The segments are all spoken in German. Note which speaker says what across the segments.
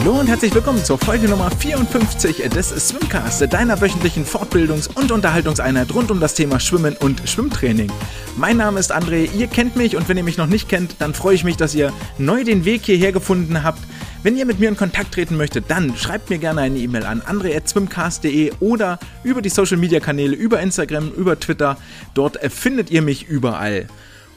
Speaker 1: Hallo und herzlich willkommen zur Folge Nummer 54 des Swimcast, deiner wöchentlichen Fortbildungs- und Unterhaltungseinheit rund um das Thema Schwimmen und Schwimmtraining. Mein Name ist André, ihr kennt mich und wenn ihr mich noch nicht kennt, dann freue ich mich, dass ihr neu den Weg hierher gefunden habt. Wenn ihr mit mir in Kontakt treten möchtet, dann schreibt mir gerne eine E-Mail an andre.swimcast.de oder über die Social Media Kanäle, über Instagram, über Twitter. Dort findet ihr mich überall.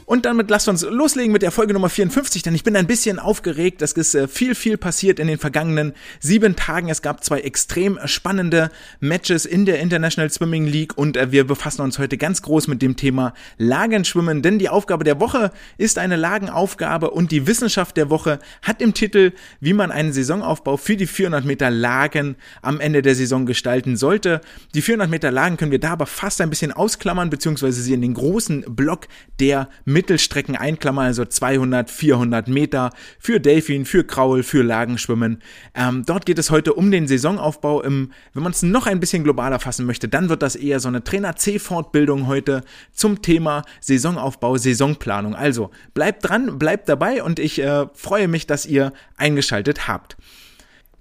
Speaker 1: Und damit lasst uns loslegen mit der Folge Nummer 54, denn ich bin ein bisschen aufgeregt. Es ist äh, viel, viel passiert in den vergangenen sieben Tagen. Es gab zwei extrem spannende Matches in der International Swimming League und äh, wir befassen uns heute ganz groß mit dem Thema Lagenschwimmen, denn die Aufgabe der Woche ist eine Lagenaufgabe und die Wissenschaft der Woche hat im Titel, wie man einen Saisonaufbau für die 400 Meter Lagen am Ende der Saison gestalten sollte. Die 400 Meter Lagen können wir da aber fast ein bisschen ausklammern, beziehungsweise sie in den großen Block der Mittelstrecken einklammern, also 200, 400 Meter für Delfin, für Kraul, für Lagenschwimmen. Ähm, dort geht es heute um den Saisonaufbau. Im, wenn man es noch ein bisschen globaler fassen möchte, dann wird das eher so eine Trainer-C-Fortbildung heute zum Thema Saisonaufbau, Saisonplanung. Also bleibt dran, bleibt dabei und ich äh, freue mich, dass ihr eingeschaltet habt.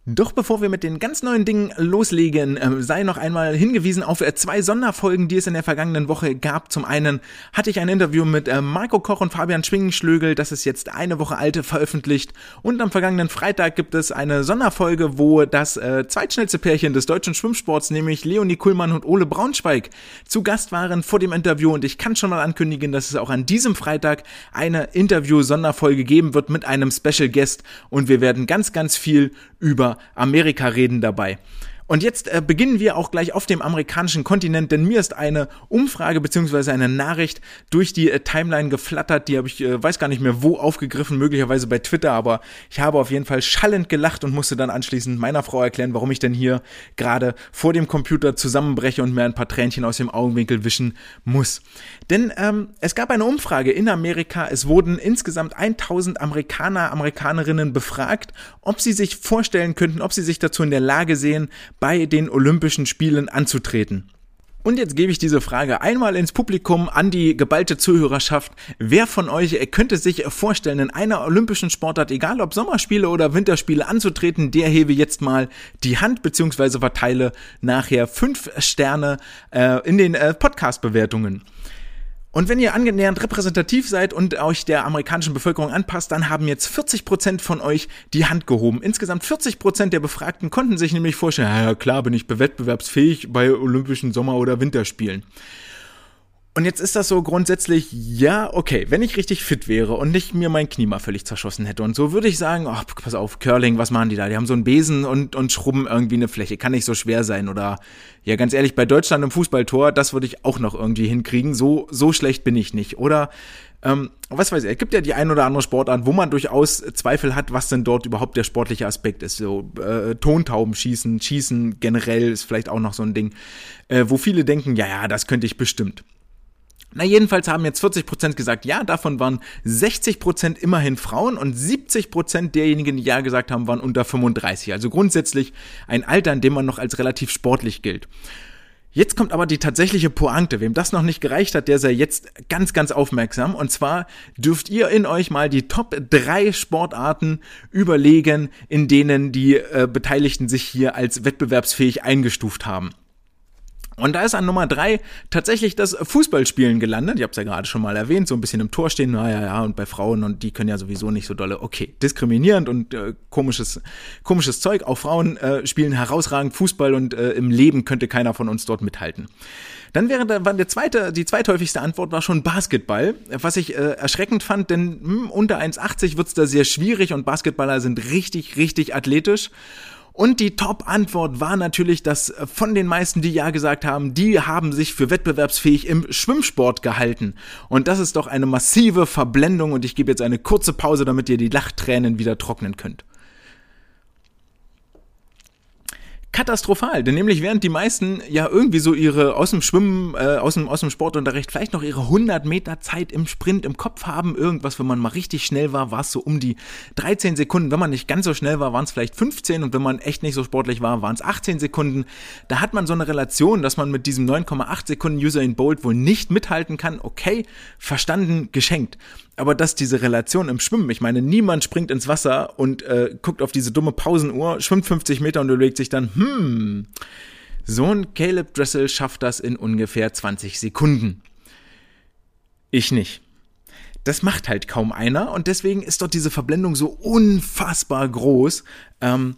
Speaker 1: Doch bevor wir mit den ganz neuen Dingen loslegen, äh, sei noch einmal hingewiesen auf äh, zwei Sonderfolgen, die es in der vergangenen Woche gab. Zum einen hatte ich ein Interview mit äh, Marco Koch und Fabian Schwingenschlögel, das ist jetzt eine Woche alte, veröffentlicht. Und am vergangenen Freitag gibt es eine Sonderfolge, wo das äh, zweitschnellste Pärchen des deutschen Schwimmsports, nämlich Leonie Kuhlmann und Ole Braunschweig, zu Gast waren vor dem Interview. Und ich kann schon mal ankündigen, dass es auch an diesem Freitag eine Interview-Sonderfolge geben wird mit einem Special Guest. Und wir werden ganz, ganz viel über Amerika reden dabei. Und jetzt äh, beginnen wir auch gleich auf dem amerikanischen Kontinent, denn mir ist eine Umfrage beziehungsweise eine Nachricht durch die äh, Timeline geflattert, die habe ich, äh, weiß gar nicht mehr wo aufgegriffen, möglicherweise bei Twitter, aber ich habe auf jeden Fall schallend gelacht und musste dann anschließend meiner Frau erklären, warum ich denn hier gerade vor dem Computer zusammenbreche und mir ein paar Tränchen aus dem Augenwinkel wischen muss. Denn ähm, es gab eine Umfrage in Amerika, es wurden insgesamt 1000 Amerikaner, Amerikanerinnen befragt, ob sie sich vorstellen könnten, ob sie sich dazu in der Lage sehen, bei den Olympischen Spielen anzutreten. Und jetzt gebe ich diese Frage einmal ins Publikum an die geballte Zuhörerschaft. Wer von euch könnte sich vorstellen, in einer olympischen Sportart, egal ob Sommerspiele oder Winterspiele, anzutreten? Der hebe jetzt mal die Hand beziehungsweise verteile nachher fünf Sterne äh, in den äh, Podcast-Bewertungen. Und wenn ihr angenähernd repräsentativ seid und euch der amerikanischen Bevölkerung anpasst, dann haben jetzt 40 Prozent von euch die Hand gehoben. Insgesamt 40 Prozent der Befragten konnten sich nämlich vorstellen, ja klar bin ich bewettbewerbsfähig bei Olympischen Sommer- oder Winterspielen. Und jetzt ist das so grundsätzlich, ja, okay, wenn ich richtig fit wäre und nicht mir mein Knie mal völlig zerschossen hätte und so, würde ich sagen, ach, pass auf, Curling, was machen die da? Die haben so einen Besen und, und schrubben irgendwie eine Fläche, kann nicht so schwer sein. Oder, ja, ganz ehrlich, bei Deutschland im Fußballtor, das würde ich auch noch irgendwie hinkriegen. So, so schlecht bin ich nicht. Oder, ähm, was weiß ich, es gibt ja die ein oder andere Sportart, wo man durchaus Zweifel hat, was denn dort überhaupt der sportliche Aspekt ist. So äh, Tontauben schießen, schießen generell ist vielleicht auch noch so ein Ding, äh, wo viele denken, ja, ja, das könnte ich bestimmt. Na, jedenfalls haben jetzt 40% gesagt ja, davon waren 60% immerhin Frauen und 70% derjenigen, die ja gesagt haben, waren unter 35. Also grundsätzlich ein Alter, in dem man noch als relativ sportlich gilt. Jetzt kommt aber die tatsächliche Pointe. Wem das noch nicht gereicht hat, der sei jetzt ganz, ganz aufmerksam. Und zwar dürft ihr in euch mal die Top 3 Sportarten überlegen, in denen die äh, Beteiligten sich hier als wettbewerbsfähig eingestuft haben. Und da ist an Nummer drei tatsächlich das Fußballspielen gelandet. Ich habe es ja gerade schon mal erwähnt, so ein bisschen im Tor stehen, naja, ja, und bei Frauen und die können ja sowieso nicht so dolle, okay, diskriminierend und äh, komisches, komisches Zeug. Auch Frauen äh, spielen herausragend Fußball und äh, im Leben könnte keiner von uns dort mithalten. Dann wäre da, war der zweite, die zweithäufigste Antwort war schon Basketball, was ich äh, erschreckend fand, denn hm, unter 1,80 wird's da sehr schwierig und Basketballer sind richtig, richtig athletisch. Und die Top-Antwort war natürlich, dass äh, von den meisten, die ja gesagt haben, die haben sich für wettbewerbsfähig im Schwimmsport gehalten. Und das ist doch eine massive Verblendung und ich gebe jetzt eine kurze Pause, damit ihr die Lachtränen wieder trocknen könnt. Katastrophal, denn nämlich während die meisten ja irgendwie so ihre aus dem Schwimmen, äh, aus dem, aus dem Sportunterricht vielleicht noch ihre 100 Meter Zeit im Sprint im Kopf haben, irgendwas, wenn man mal richtig schnell war, war es so um die 13 Sekunden, wenn man nicht ganz so schnell war, waren es vielleicht 15 und wenn man echt nicht so sportlich war, waren es 18 Sekunden. Da hat man so eine Relation, dass man mit diesem 9,8 Sekunden User in Bolt wohl nicht mithalten kann, okay, verstanden, geschenkt. Aber dass diese Relation im Schwimmen, ich meine, niemand springt ins Wasser und äh, guckt auf diese dumme Pausenuhr, schwimmt 50 Meter und überlegt sich dann, hm, so ein Caleb Dressel schafft das in ungefähr 20 Sekunden. Ich nicht. Das macht halt kaum einer und deswegen ist dort diese Verblendung so unfassbar groß. Ähm,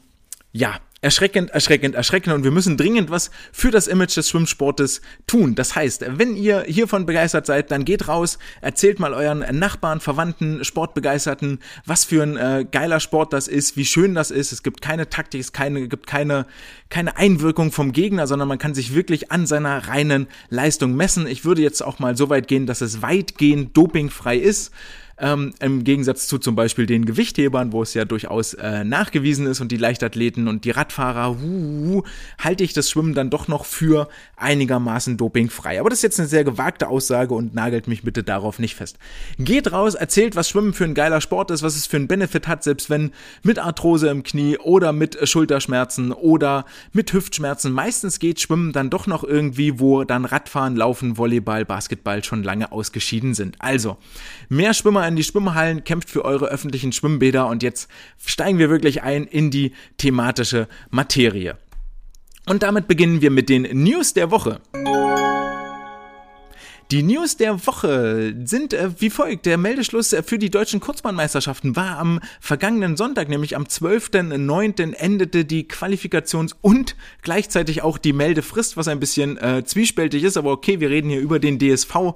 Speaker 1: ja, erschreckend, erschreckend, erschreckend und wir müssen dringend was für das Image des Schwimmsportes tun. Das heißt, wenn ihr hiervon begeistert seid, dann geht raus, erzählt mal euren Nachbarn, Verwandten, Sportbegeisterten, was für ein äh, geiler Sport das ist, wie schön das ist. Es gibt keine Taktik, es keine, gibt keine, keine Einwirkung vom Gegner, sondern man kann sich wirklich an seiner reinen Leistung messen. Ich würde jetzt auch mal so weit gehen, dass es weitgehend dopingfrei ist. Ähm, Im Gegensatz zu zum Beispiel den Gewichthebern, wo es ja durchaus äh, nachgewiesen ist und die Leichtathleten und die Radfahrer, uh, halte ich das Schwimmen dann doch noch für einigermaßen dopingfrei. Aber das ist jetzt eine sehr gewagte Aussage und nagelt mich bitte darauf nicht fest. Geht raus, erzählt, was Schwimmen für ein geiler Sport ist, was es für einen Benefit hat, selbst wenn mit Arthrose im Knie oder mit Schulterschmerzen oder mit Hüftschmerzen. Meistens geht Schwimmen dann doch noch irgendwie, wo dann Radfahren, Laufen, Volleyball, Basketball schon lange ausgeschieden sind. Also, mehr Schwimmer in die Schwimmhallen, kämpft für eure öffentlichen Schwimmbäder und jetzt steigen wir wirklich ein in die thematische Materie. Und damit beginnen wir mit den News der Woche. Die News der Woche sind äh, wie folgt. Der Meldeschluss für die deutschen Kurzbahnmeisterschaften war am vergangenen Sonntag, nämlich am 12.09. endete die Qualifikations- und gleichzeitig auch die Meldefrist, was ein bisschen äh, zwiespältig ist, aber okay, wir reden hier über den DSV.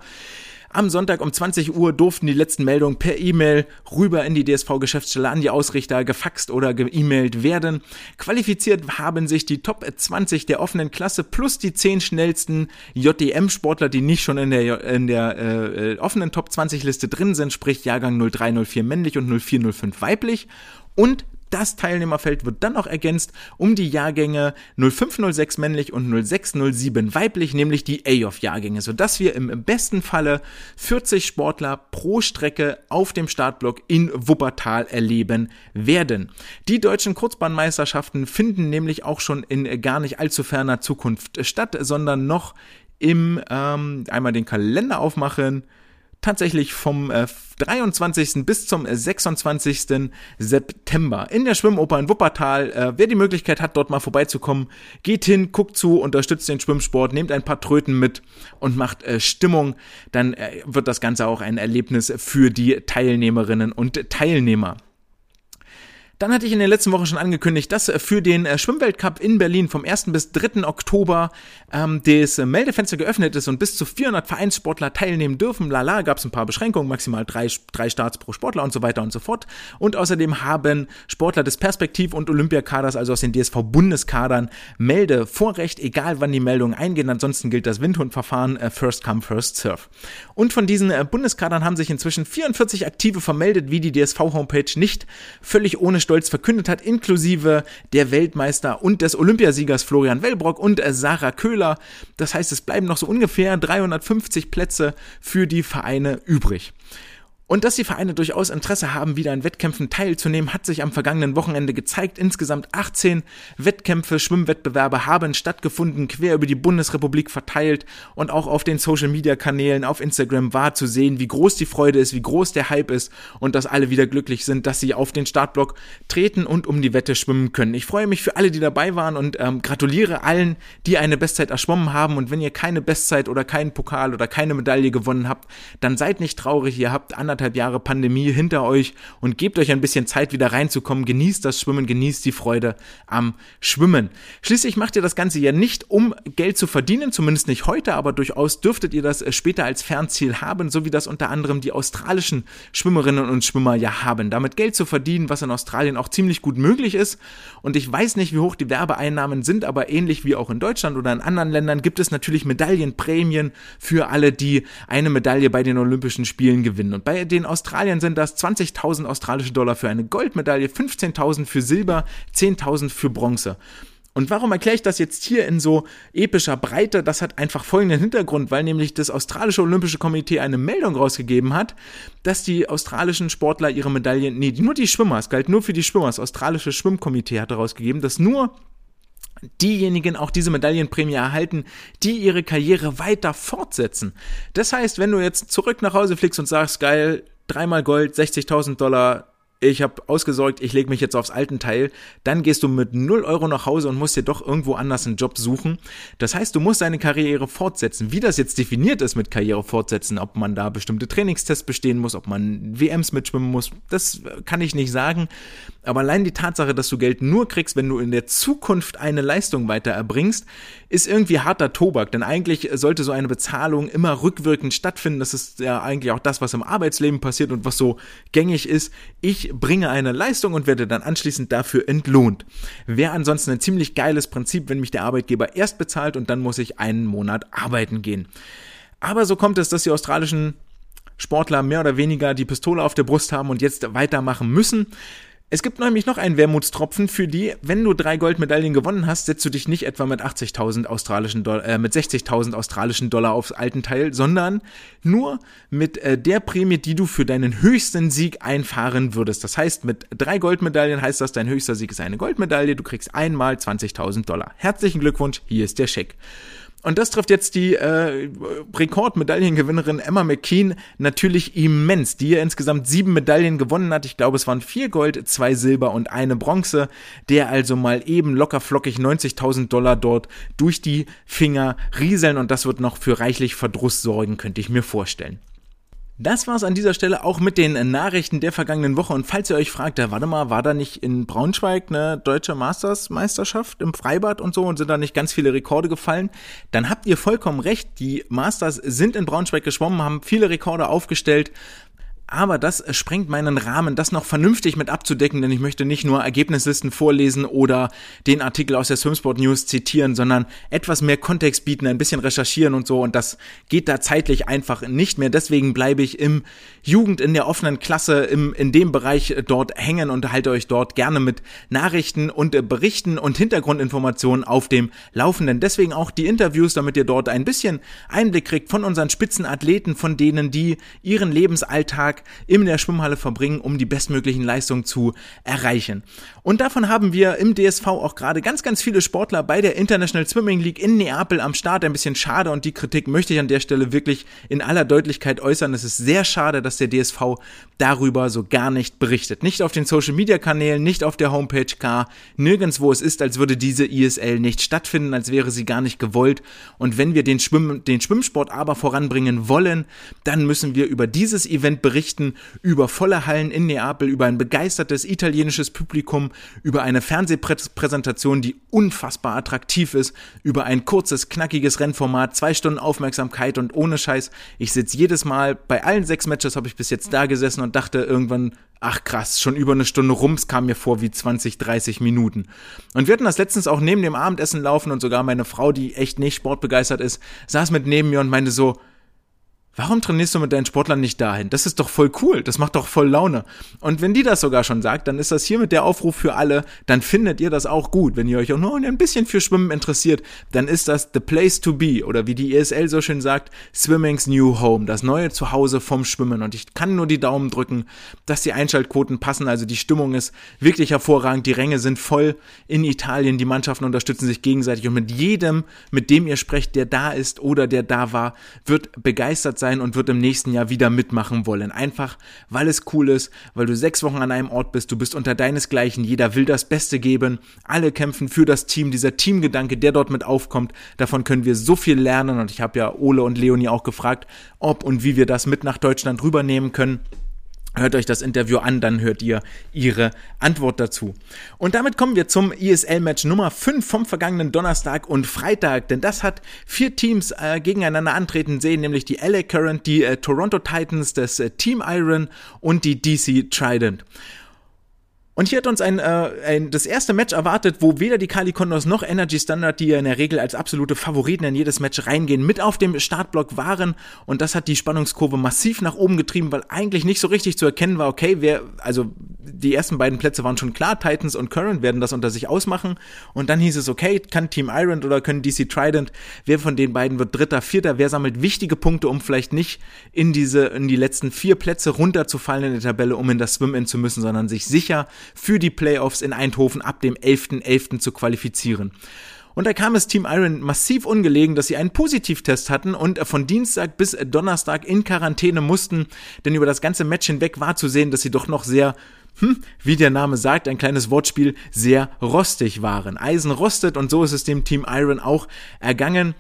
Speaker 1: Am Sonntag um 20 Uhr durften die letzten Meldungen per E-Mail rüber in die DSV-Geschäftsstelle an die Ausrichter gefaxt oder geemailt werden. Qualifiziert haben sich die Top 20 der offenen Klasse plus die 10 schnellsten JDM-Sportler, die nicht schon in der, in der äh, offenen Top 20 Liste drin sind, sprich Jahrgang 0304 männlich und 0405 weiblich. Und das Teilnehmerfeld wird dann noch ergänzt um die Jahrgänge 0506 männlich und 0607 weiblich, nämlich die A-Off-Jahrgänge, sodass wir im besten Falle 40 Sportler pro Strecke auf dem Startblock in Wuppertal erleben werden. Die deutschen Kurzbahnmeisterschaften finden nämlich auch schon in gar nicht allzu ferner Zukunft statt, sondern noch im, ähm, einmal den Kalender aufmachen, tatsächlich vom äh, 23. bis zum 26. September in der Schwimmoper in Wuppertal. Äh, wer die Möglichkeit hat, dort mal vorbeizukommen, geht hin, guckt zu, unterstützt den Schwimmsport, nehmt ein paar Tröten mit und macht äh, Stimmung. Dann äh, wird das Ganze auch ein Erlebnis für die Teilnehmerinnen und Teilnehmer. Dann hatte ich in der letzten Woche schon angekündigt, dass äh, für den äh, Schwimmweltcup in Berlin vom 1. bis 3. Oktober ähm, das äh, Meldefenster geöffnet ist und bis zu 400 Vereinssportler teilnehmen dürfen. Lala, gab es ein paar Beschränkungen, maximal drei, drei Starts pro Sportler und so weiter und so fort. Und außerdem haben Sportler des Perspektiv- und Olympiakaders, also aus den DSV-Bundeskadern, Meldevorrecht, egal wann die Meldungen eingehen. Ansonsten gilt das Windhundverfahren äh, First Come, First Serve. Und von diesen äh, Bundeskadern haben sich inzwischen 44 Aktive vermeldet, wie die DSV-Homepage nicht völlig ohne Stolz stolz verkündet hat, inklusive der Weltmeister und des Olympiasiegers Florian Wellbrock und Sarah Köhler. Das heißt, es bleiben noch so ungefähr 350 Plätze für die Vereine übrig. Und dass die Vereine durchaus Interesse haben, wieder an Wettkämpfen teilzunehmen, hat sich am vergangenen Wochenende gezeigt. Insgesamt 18 Wettkämpfe, Schwimmwettbewerbe haben stattgefunden, quer über die Bundesrepublik verteilt und auch auf den Social Media Kanälen auf Instagram war zu sehen, wie groß die Freude ist, wie groß der Hype ist und dass alle wieder glücklich sind, dass sie auf den Startblock treten und um die Wette schwimmen können. Ich freue mich für alle, die dabei waren und ähm, gratuliere allen, die eine Bestzeit erschwommen haben. Und wenn ihr keine Bestzeit oder keinen Pokal oder keine Medaille gewonnen habt, dann seid nicht traurig. Ihr habt anderthalb anderthalb Jahre Pandemie hinter euch und gebt euch ein bisschen Zeit, wieder reinzukommen. Genießt das Schwimmen, genießt die Freude am Schwimmen. Schließlich macht ihr das Ganze ja nicht, um Geld zu verdienen, zumindest nicht heute, aber durchaus dürftet ihr das äh, später als Fernziel haben, so wie das unter anderem die australischen Schwimmerinnen und Schwimmer ja haben. Damit Geld zu verdienen, was in Australien auch ziemlich gut möglich ist. Und ich weiß nicht, wie hoch die Werbeeinnahmen sind, aber ähnlich wie auch in Deutschland oder in anderen Ländern gibt es natürlich Medaillenprämien für alle, die eine Medaille bei den Olympischen Spielen gewinnen. Und bei den Australiern sind das 20.000 australische Dollar für eine Goldmedaille, 15.000 für Silber, 10.000 für Bronze. Und warum erkläre ich das jetzt hier in so epischer Breite? Das hat einfach folgenden Hintergrund, weil nämlich das australische Olympische Komitee eine Meldung rausgegeben hat, dass die australischen Sportler ihre Medaillen, nee, nur die Schwimmer, es galt nur für die Schwimmer, das australische Schwimmkomitee hat herausgegeben, dass nur diejenigen auch diese Medaillenprämie erhalten, die ihre Karriere weiter fortsetzen. Das heißt, wenn du jetzt zurück nach Hause fliegst und sagst, geil, dreimal Gold, 60.000 Dollar, ich habe ausgesorgt, ich lege mich jetzt aufs alten Teil, dann gehst du mit 0 Euro nach Hause und musst dir doch irgendwo anders einen Job suchen. Das heißt, du musst deine Karriere fortsetzen. Wie das jetzt definiert ist mit Karriere fortsetzen, ob man da bestimmte Trainingstests bestehen muss, ob man WMs mitschwimmen muss, das kann ich nicht sagen. Aber allein die Tatsache, dass du Geld nur kriegst, wenn du in der Zukunft eine Leistung weiter erbringst, ist irgendwie harter Tobak. Denn eigentlich sollte so eine Bezahlung immer rückwirkend stattfinden. Das ist ja eigentlich auch das, was im Arbeitsleben passiert und was so gängig ist. Ich bringe eine Leistung und werde dann anschließend dafür entlohnt. Wäre ansonsten ein ziemlich geiles Prinzip, wenn mich der Arbeitgeber erst bezahlt und dann muss ich einen Monat arbeiten gehen. Aber so kommt es, dass die australischen Sportler mehr oder weniger die Pistole auf der Brust haben und jetzt weitermachen müssen. Es gibt nämlich noch einen Wermutstropfen für die, wenn du drei Goldmedaillen gewonnen hast, setzt du dich nicht etwa mit 80.000 australischen Dollar, äh, mit 60.000 australischen Dollar aufs alten Teil, sondern nur mit äh, der Prämie, die du für deinen höchsten Sieg einfahren würdest. Das heißt, mit drei Goldmedaillen heißt das, dein höchster Sieg ist eine Goldmedaille, du kriegst einmal 20.000 Dollar. Herzlichen Glückwunsch, hier ist der Scheck. Und das trifft jetzt die äh, Rekordmedaillengewinnerin Emma McKean natürlich immens, die ja insgesamt sieben Medaillen gewonnen hat. Ich glaube, es waren vier Gold, zwei Silber und eine Bronze. Der also mal eben locker flockig 90.000 Dollar dort durch die Finger rieseln und das wird noch für reichlich Verdruss sorgen, könnte ich mir vorstellen. Das war's an dieser Stelle auch mit den Nachrichten der vergangenen Woche. Und falls ihr euch fragt, ja, warte mal, war da nicht in Braunschweig eine deutsche Masters-Meisterschaft im Freibad und so und sind da nicht ganz viele Rekorde gefallen? Dann habt ihr vollkommen recht. Die Masters sind in Braunschweig geschwommen, haben viele Rekorde aufgestellt aber das sprengt meinen Rahmen, das noch vernünftig mit abzudecken, denn ich möchte nicht nur Ergebnislisten vorlesen oder den Artikel aus der Swimsport News zitieren, sondern etwas mehr Kontext bieten, ein bisschen recherchieren und so und das geht da zeitlich einfach nicht mehr. Deswegen bleibe ich im Jugend in der offenen Klasse im, in dem Bereich dort hängen und halte euch dort gerne mit Nachrichten und Berichten und Hintergrundinformationen auf dem Laufenden. Deswegen auch die Interviews, damit ihr dort ein bisschen Einblick kriegt von unseren Spitzenathleten, von denen, die ihren Lebensalltag in der Schwimmhalle verbringen, um die bestmöglichen Leistungen zu erreichen. Und davon haben wir im DSV auch gerade ganz, ganz viele Sportler bei der International Swimming League in Neapel am Start. Ein bisschen schade und die Kritik möchte ich an der Stelle wirklich in aller Deutlichkeit äußern. Es ist sehr schade, dass der DSV darüber so gar nicht berichtet. Nicht auf den Social Media Kanälen, nicht auf der Homepage K, nirgendwo es ist, als würde diese ISL nicht stattfinden, als wäre sie gar nicht gewollt. Und wenn wir den, Schwimm den Schwimmsport aber voranbringen wollen, dann müssen wir über dieses Event berichten berichten über volle Hallen in Neapel, über ein begeistertes italienisches Publikum, über eine Fernsehpräsentation, die unfassbar attraktiv ist, über ein kurzes, knackiges Rennformat, zwei Stunden Aufmerksamkeit und ohne Scheiß. Ich sitze jedes Mal, bei allen sechs Matches habe ich bis jetzt da gesessen und dachte irgendwann, ach krass, schon über eine Stunde rum, es kam mir vor wie 20, 30 Minuten. Und wir hatten das letztens auch neben dem Abendessen laufen und sogar meine Frau, die echt nicht sportbegeistert ist, saß mit neben mir und meinte so, Warum trainierst du mit deinen Sportlern nicht dahin? Das ist doch voll cool, das macht doch voll Laune. Und wenn die das sogar schon sagt, dann ist das hiermit der Aufruf für alle, dann findet ihr das auch gut. Wenn ihr euch auch nur ein bisschen für Schwimmen interessiert, dann ist das the place to be oder wie die ESL so schön sagt, Swimming's New Home, das neue Zuhause vom Schwimmen. Und ich kann nur die Daumen drücken, dass die Einschaltquoten passen, also die Stimmung ist wirklich hervorragend, die Ränge sind voll in Italien, die Mannschaften unterstützen sich gegenseitig und mit jedem, mit dem ihr sprecht, der da ist oder der da war, wird begeistert und wird im nächsten Jahr wieder mitmachen wollen. Einfach, weil es cool ist, weil du sechs Wochen an einem Ort bist, du bist unter deinesgleichen, jeder will das Beste geben, alle kämpfen für das Team, dieser Teamgedanke, der dort mit aufkommt, davon können wir so viel lernen und ich habe ja Ole und Leonie auch gefragt, ob und wie wir das mit nach Deutschland rübernehmen können. Hört euch das Interview an, dann hört ihr ihre Antwort dazu. Und damit kommen wir zum ESL-Match Nummer 5 vom vergangenen Donnerstag und Freitag, denn das hat vier Teams äh, gegeneinander antreten sehen, nämlich die LA Current, die äh, Toronto Titans, das äh, Team Iron und die DC Trident. Und hier hat uns ein, äh, ein, das erste Match erwartet, wo weder die Kali Condors noch Energy Standard, die ja in der Regel als absolute Favoriten in jedes Match reingehen, mit auf dem Startblock waren. Und das hat die Spannungskurve massiv nach oben getrieben, weil eigentlich nicht so richtig zu erkennen war, okay, wer, also die ersten beiden Plätze waren schon klar, Titans und Current werden das unter sich ausmachen. Und dann hieß es, okay, kann Team Iron oder können DC Trident, wer von den beiden wird Dritter, Vierter, wer sammelt wichtige Punkte, um vielleicht nicht in diese, in die letzten vier Plätze runterzufallen in der Tabelle, um in das Swim-In zu müssen, sondern sich sicher für die Playoffs in Eindhoven ab dem 11.11. .11. zu qualifizieren. Und da kam es Team Iron massiv ungelegen, dass sie einen Positivtest hatten und von Dienstag bis Donnerstag in Quarantäne mussten, denn über das ganze Match hinweg war zu sehen, dass sie doch noch sehr hm, wie der Name sagt, ein kleines Wortspiel, sehr rostig waren. Eisen rostet und so ist es dem Team Iron auch ergangen.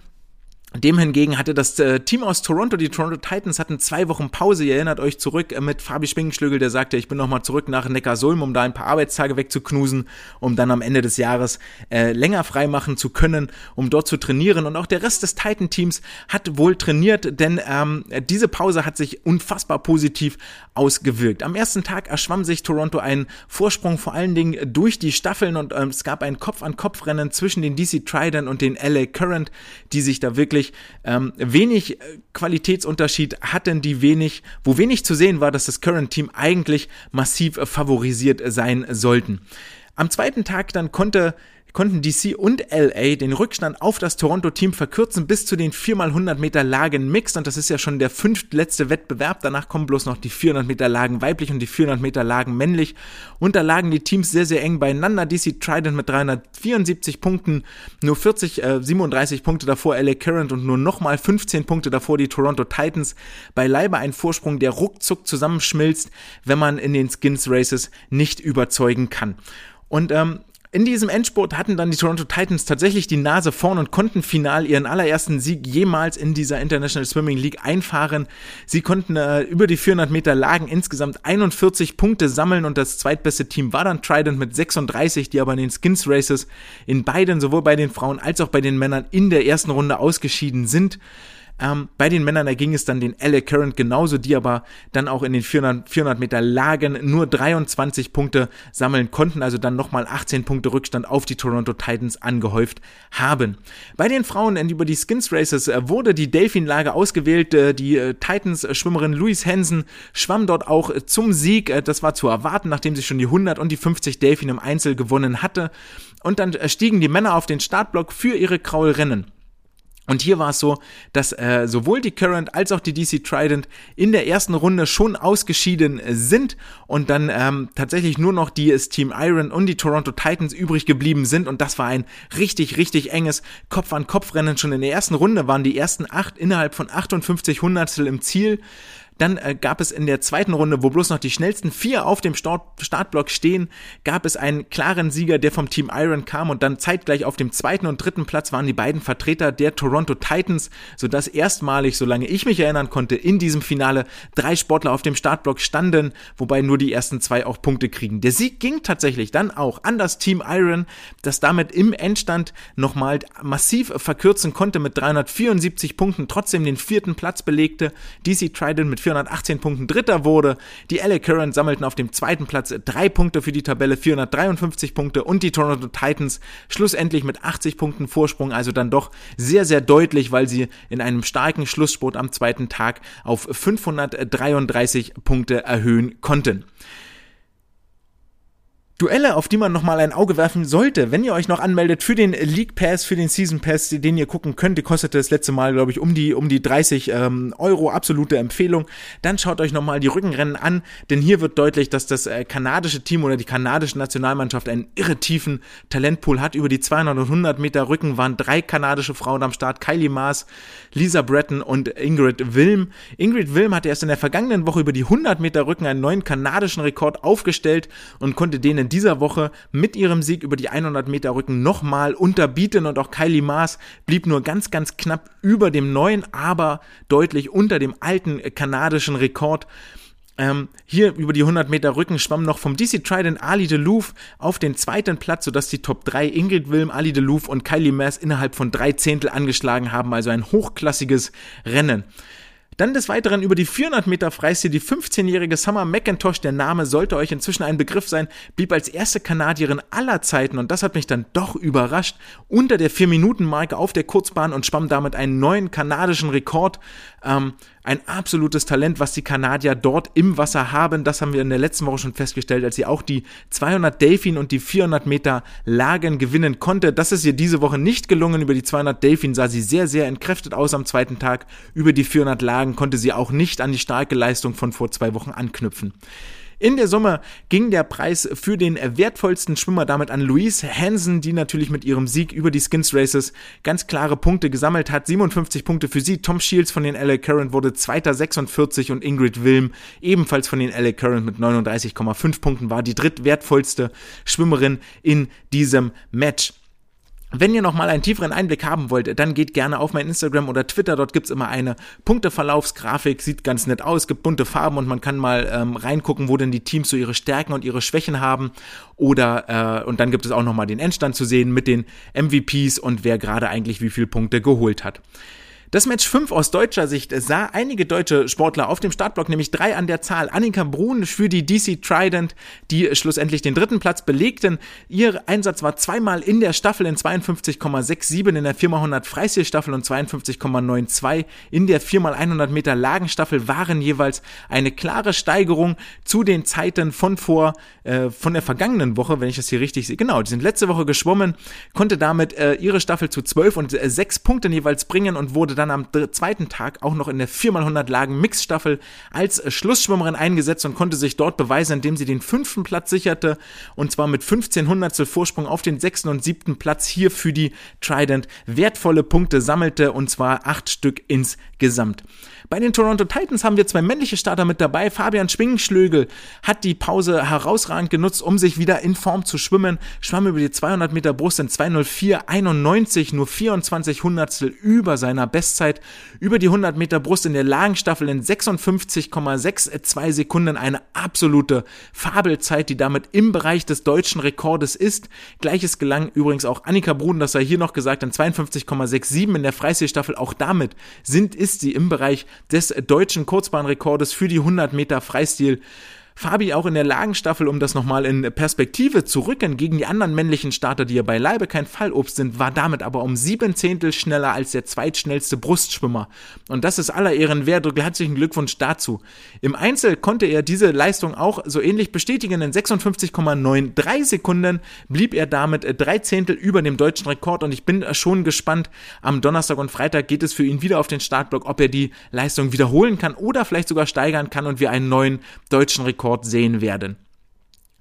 Speaker 1: Dem hingegen hatte das äh, Team aus Toronto, die Toronto Titans, hatten zwei Wochen Pause. Ihr erinnert euch zurück äh, mit Fabi Spingenschlügel, der sagte, ich bin nochmal zurück nach Neckarsulm, um da ein paar Arbeitstage wegzuknusen, um dann am Ende des Jahres äh, länger freimachen zu können, um dort zu trainieren. Und auch der Rest des Titan-Teams hat wohl trainiert, denn ähm, diese Pause hat sich unfassbar positiv ausgewirkt. Am ersten Tag erschwamm sich Toronto einen Vorsprung vor allen Dingen durch die Staffeln und ähm, es gab ein Kopf-an-Kopf-Rennen zwischen den DC Trident und den LA Current, die sich da wirklich wirklich ähm, wenig äh, Qualitätsunterschied hatten, die wenig, wo wenig zu sehen war, dass das Current Team eigentlich massiv favorisiert sein sollten. Am zweiten Tag dann konnte konnten DC und LA den Rückstand auf das Toronto-Team verkürzen bis zu den 4x100 Meter Lagen Mixed und das ist ja schon der fünftletzte Wettbewerb. Danach kommen bloß noch die 400 Meter Lagen weiblich und die 400 Meter Lagen männlich und da lagen die Teams sehr, sehr eng beieinander. DC Trident mit 374 Punkten, nur 40, äh, 37 Punkte davor LA Current und nur nochmal 15 Punkte davor die Toronto Titans. Beileibe ein Vorsprung, der ruckzuck zusammenschmilzt, wenn man in den Skins Races nicht überzeugen kann. Und ähm, in diesem Endspurt hatten dann die Toronto Titans tatsächlich die Nase vorn und konnten final ihren allerersten Sieg jemals in dieser International Swimming League einfahren. Sie konnten äh, über die 400 Meter Lagen insgesamt 41 Punkte sammeln und das zweitbeste Team war dann Trident mit 36, die aber in den Skins Races in beiden, sowohl bei den Frauen als auch bei den Männern in der ersten Runde ausgeschieden sind. Ähm, bei den Männern erging es dann den LA Current genauso, die aber dann auch in den 400, 400 Meter Lagen nur 23 Punkte sammeln konnten, also dann nochmal 18 Punkte Rückstand auf die Toronto Titans angehäuft haben. Bei den Frauen über die Skins Races äh, wurde die Delfin-Lage ausgewählt. Äh, die äh, Titans-Schwimmerin Louise Hansen schwamm dort auch zum Sieg. Das war zu erwarten, nachdem sie schon die 100 und die 50 Delfin im Einzel gewonnen hatte. Und dann stiegen die Männer auf den Startblock für ihre Kraulrennen. Und hier war es so, dass äh, sowohl die Current als auch die DC Trident in der ersten Runde schon ausgeschieden sind und dann ähm, tatsächlich nur noch die Team Iron und die Toronto Titans übrig geblieben sind. Und das war ein richtig, richtig enges Kopf-an-Kopf-Rennen. Schon in der ersten Runde waren die ersten acht innerhalb von 58 Hundertstel im Ziel. Dann äh, gab es in der zweiten Runde, wo bloß noch die schnellsten vier auf dem Start Startblock stehen, gab es einen klaren Sieger, der vom Team Iron kam und dann zeitgleich auf dem zweiten und dritten Platz waren die beiden Vertreter der Toronto Titans, sodass erstmalig, solange ich mich erinnern konnte, in diesem Finale drei Sportler auf dem Startblock standen, wobei nur die ersten zwei auch Punkte kriegen. Der Sieg ging tatsächlich dann auch an das Team Iron, das damit im Endstand nochmal massiv verkürzen konnte mit 374 Punkten, trotzdem den vierten Platz belegte. DC Trident mit 418 Punkten Dritter wurde. Die LA Current sammelten auf dem zweiten Platz drei Punkte für die Tabelle, 453 Punkte und die Toronto Titans schlussendlich mit 80 Punkten Vorsprung, also dann doch sehr, sehr deutlich, weil sie in einem starken Schlusssport am zweiten Tag auf 533 Punkte erhöhen konnten. Duelle, auf die man nochmal ein Auge werfen sollte, wenn ihr euch noch anmeldet für den League Pass, für den Season Pass, den ihr gucken könnt, die kostete das letzte Mal, glaube ich, um die, um die 30 ähm, Euro, absolute Empfehlung. Dann schaut euch nochmal die Rückenrennen an, denn hier wird deutlich, dass das äh, kanadische Team oder die kanadische Nationalmannschaft einen irre tiefen Talentpool hat. Über die 200 und 100 Meter Rücken waren drei kanadische Frauen am Start, Kylie Maas, Lisa Breton und Ingrid Wilm. Ingrid Wilm hatte erst in der vergangenen Woche über die 100 Meter Rücken einen neuen kanadischen Rekord aufgestellt und konnte den in dieser Woche mit ihrem Sieg über die 100 Meter Rücken nochmal unterbieten und auch Kylie Maas blieb nur ganz, ganz knapp über dem neuen, aber deutlich unter dem alten kanadischen Rekord. Ähm, hier über die 100 Meter Rücken schwamm noch vom DC Trident Ali DeLouf auf den zweiten Platz, sodass die Top 3 Ingrid Wilm, Ali DeLouf und Kylie Maas innerhalb von drei Zehntel angeschlagen haben, also ein hochklassiges Rennen. Dann des Weiteren über die 400 Meter Freistil die 15-jährige Summer McIntosh, der Name sollte euch inzwischen ein Begriff sein, blieb als erste Kanadierin aller Zeiten, und das hat mich dann doch überrascht, unter der 4-Minuten-Marke auf der Kurzbahn und schwamm damit einen neuen kanadischen Rekord. Ähm, ein absolutes Talent, was die Kanadier dort im Wasser haben. Das haben wir in der letzten Woche schon festgestellt, als sie auch die 200 Delfin und die 400 Meter Lagen gewinnen konnte. Das ist ihr diese Woche nicht gelungen. Über die 200 Delfin sah sie sehr, sehr entkräftet aus am zweiten Tag. Über die 400 Lagen konnte sie auch nicht an die starke Leistung von vor zwei Wochen anknüpfen. In der Summe ging der Preis für den wertvollsten Schwimmer damit an Louise Hansen, die natürlich mit ihrem Sieg über die Skins Races ganz klare Punkte gesammelt hat. 57 Punkte für sie. Tom Shields von den LA Current wurde Zweiter 46 und Ingrid Wilm ebenfalls von den LA Current mit 39,5 Punkten war die drittwertvollste Schwimmerin in diesem Match. Wenn ihr nochmal einen tieferen Einblick haben wollt, dann geht gerne auf mein Instagram oder Twitter. Dort gibt's immer eine Punkteverlaufsgrafik. Sieht ganz nett aus, gibt bunte Farben und man kann mal ähm, reingucken, wo denn die Teams so ihre Stärken und ihre Schwächen haben. Oder äh, und dann gibt es auch nochmal den Endstand zu sehen mit den MVPs und wer gerade eigentlich wie viele Punkte geholt hat. Das Match 5 aus deutscher Sicht sah einige deutsche Sportler auf dem Startblock, nämlich drei an der Zahl. Annika Brun für die DC Trident, die schlussendlich den dritten Platz belegten. Ihr Einsatz war zweimal in der Staffel in 52,67 in der 4x100 Freistilstaffel und 52,92 in der 4x100 Meter Lagenstaffel waren jeweils eine klare Steigerung zu den Zeiten von vor, äh, von der vergangenen Woche, wenn ich das hier richtig sehe. Genau, die sind letzte Woche geschwommen, konnte damit äh, ihre Staffel zu 12 und äh, 6 Punkten jeweils bringen und wurde dann dann am zweiten Tag auch noch in der 4x100 Lagen Mixstaffel als Schlussschwimmerin eingesetzt und konnte sich dort beweisen, indem sie den fünften Platz sicherte und zwar mit 15 Hundertstel Vorsprung auf den sechsten und siebten Platz hier für die Trident wertvolle Punkte sammelte und zwar acht Stück insgesamt. Bei den Toronto Titans haben wir zwei männliche Starter mit dabei. Fabian Schwingenschlögel hat die Pause herausragend genutzt, um sich wieder in Form zu schwimmen. Schwamm über die 200 Meter Brust in 204,91, nur 24 Hundertstel über seiner Bestzeit. Über die 100 Meter Brust in der Lagenstaffel in 56,62 Sekunden. Eine absolute Fabelzeit, die damit im Bereich des deutschen Rekordes ist. Gleiches gelang übrigens auch Annika Brun, das sei hier noch gesagt, in 52,67 in der Freistilstaffel. Auch damit sind, ist sie im Bereich des deutschen Kurzbahnrekordes für die 100 Meter Freistil Fabi auch in der Lagenstaffel, um das nochmal in Perspektive zu rücken, gegen die anderen männlichen Starter, die ja beileibe kein Fallobst sind, war damit aber um sieben Zehntel schneller als der zweitschnellste Brustschwimmer. Und das ist aller Ehren wert. Herzlichen Glückwunsch dazu. Im Einzel konnte er diese Leistung auch so ähnlich bestätigen. In 56,93 Sekunden blieb er damit drei Zehntel über dem deutschen Rekord. Und ich bin schon gespannt. Am Donnerstag und Freitag geht es für ihn wieder auf den Startblock, ob er die Leistung wiederholen kann oder vielleicht sogar steigern kann und wir einen neuen deutschen Rekord Rekord sehen werden.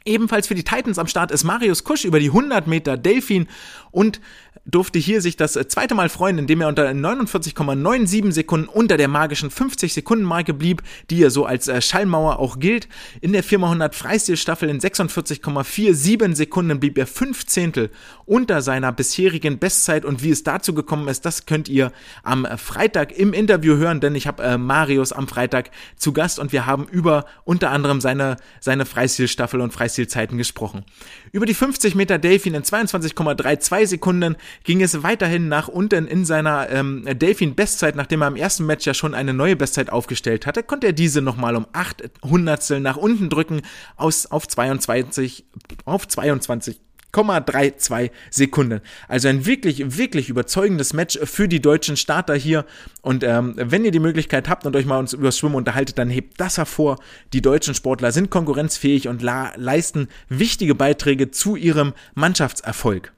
Speaker 1: Ebenfalls für die Titans am Start ist Marius Kusch über die 100 Meter Delfin und durfte hier sich das zweite Mal freuen, indem er unter 49,97 Sekunden unter der magischen 50 Sekunden Marke blieb, die ja so als äh, Schallmauer auch gilt. In der 4x100 Freistilstaffel in 46,47 Sekunden blieb er 5 Zehntel unter seiner bisherigen Bestzeit und wie es dazu gekommen ist, das könnt ihr am Freitag im Interview hören, denn ich habe äh, Marius am Freitag zu Gast und wir haben über unter anderem seine, seine Freistilstaffel und Freistilzeiten gesprochen. Über die 50 Meter Delfin in 22,32 Sekunden ging es weiterhin nach unten in seiner ähm, Delfin-Bestzeit, nachdem er im ersten Match ja schon eine neue Bestzeit aufgestellt hatte, konnte er diese nochmal um 8 Hundertstel nach unten drücken aus, auf 22, auf 22 0,32 Sekunden. Also ein wirklich, wirklich überzeugendes Match für die deutschen Starter hier. Und ähm, wenn ihr die Möglichkeit habt und euch mal uns über Schwimmen unterhaltet, dann hebt das hervor. Die deutschen Sportler sind konkurrenzfähig und leisten wichtige Beiträge zu ihrem Mannschaftserfolg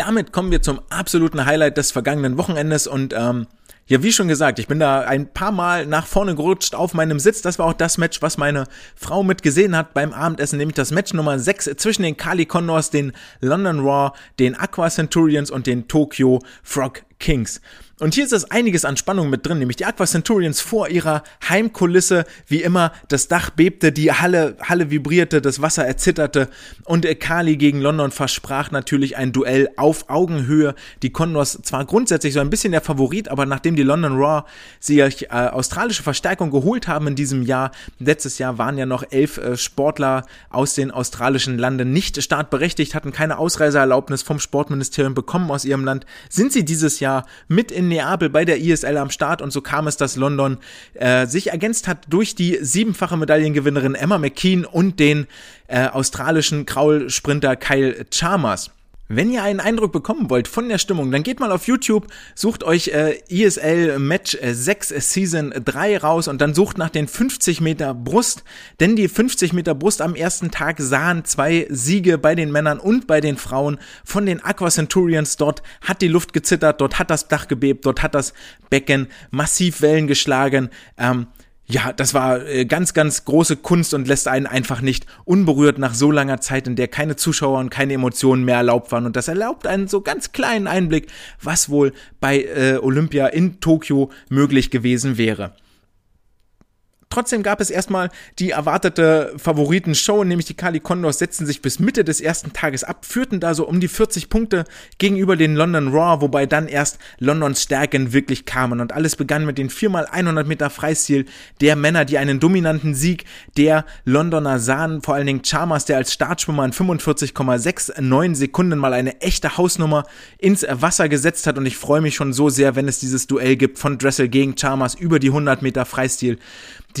Speaker 1: damit kommen wir zum absoluten Highlight des vergangenen Wochenendes und ähm, ja, wie schon gesagt, ich bin da ein paar Mal nach vorne gerutscht auf meinem Sitz. Das war auch das Match, was meine Frau mitgesehen hat beim Abendessen, nämlich das Match Nummer 6 zwischen den Kali Condors, den London Raw, den Aqua Centurions und den Tokyo Frog Kings. Und hier ist es einiges an Spannung mit drin, nämlich die Aqua Centurions vor ihrer Heimkulisse, wie immer, das Dach bebte, die Halle, Halle vibrierte, das Wasser erzitterte und Kali gegen London versprach natürlich ein Duell auf Augenhöhe. Die Condors zwar grundsätzlich so ein bisschen der Favorit, aber nachdem die London Raw sich äh, australische Verstärkung geholt haben in diesem Jahr, letztes Jahr waren ja noch elf äh, Sportler aus den australischen Landen nicht startberechtigt, hatten keine Ausreiseerlaubnis vom Sportministerium bekommen aus ihrem Land, sind sie dieses Jahr mit in Neapel bei der ISL am Start und so kam es, dass London äh, sich ergänzt hat durch die siebenfache Medaillengewinnerin Emma McKean und den äh, australischen Kraulsprinter Kyle Chalmers. Wenn ihr einen Eindruck bekommen wollt von der Stimmung, dann geht mal auf YouTube, sucht euch äh, ESL Match 6 äh, Season 3 raus und dann sucht nach den 50 Meter Brust, denn die 50 Meter Brust am ersten Tag sahen zwei Siege bei den Männern und bei den Frauen von den Aqua Centurions. Dort hat die Luft gezittert, dort hat das Dach gebebt, dort hat das Becken massiv Wellen geschlagen. Ähm, ja, das war äh, ganz, ganz große Kunst und lässt einen einfach nicht unberührt nach so langer Zeit, in der keine Zuschauer und keine Emotionen mehr erlaubt waren. Und das erlaubt einen so ganz kleinen Einblick, was wohl bei äh, Olympia in Tokio möglich gewesen wäre. Trotzdem gab es erstmal die erwartete Favoritenshow, nämlich die Kali Condors setzten sich bis Mitte des ersten Tages ab, führten da so um die 40 Punkte gegenüber den London Raw, wobei dann erst Londons Stärken wirklich kamen und alles begann mit den 4x100 Meter Freistil der Männer, die einen dominanten Sieg der Londoner sahen, vor allen Dingen Chalmers, der als Startschwimmer in 45,69 Sekunden mal eine echte Hausnummer ins Wasser gesetzt hat und ich freue mich schon so sehr, wenn es dieses Duell gibt von Dressel gegen Chalmers über die 100 Meter Freistil.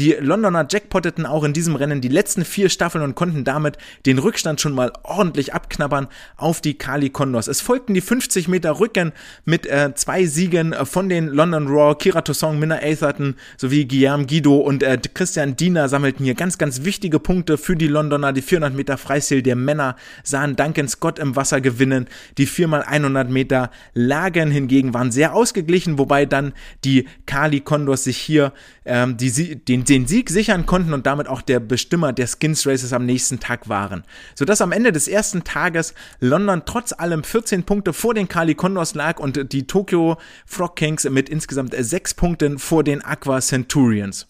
Speaker 1: Die Londoner jackpotteten auch in diesem Rennen die letzten vier Staffeln und konnten damit den Rückstand schon mal ordentlich abknabbern auf die Kali Condors. Es folgten die 50 Meter Rücken mit äh, zwei Siegen von den London Raw, Kira Toussaint, Minna Atherton sowie Guillaume Guido und äh, Christian Diener sammelten hier ganz, ganz wichtige Punkte für die Londoner. Die 400 Meter Freistil der Männer sahen Duncan Scott im Wasser gewinnen. Die 4x100 Meter Lagen hingegen waren sehr ausgeglichen, wobei dann die Kali Condors sich hier ähm, die, den den, Sieg sichern konnten und damit auch der Bestimmer der Skins Races am nächsten Tag waren. Sodass am Ende des ersten Tages London trotz allem 14 Punkte vor den Kali Condors lag und die Tokyo Frog Kings mit insgesamt 6 Punkten vor den Aqua Centurions.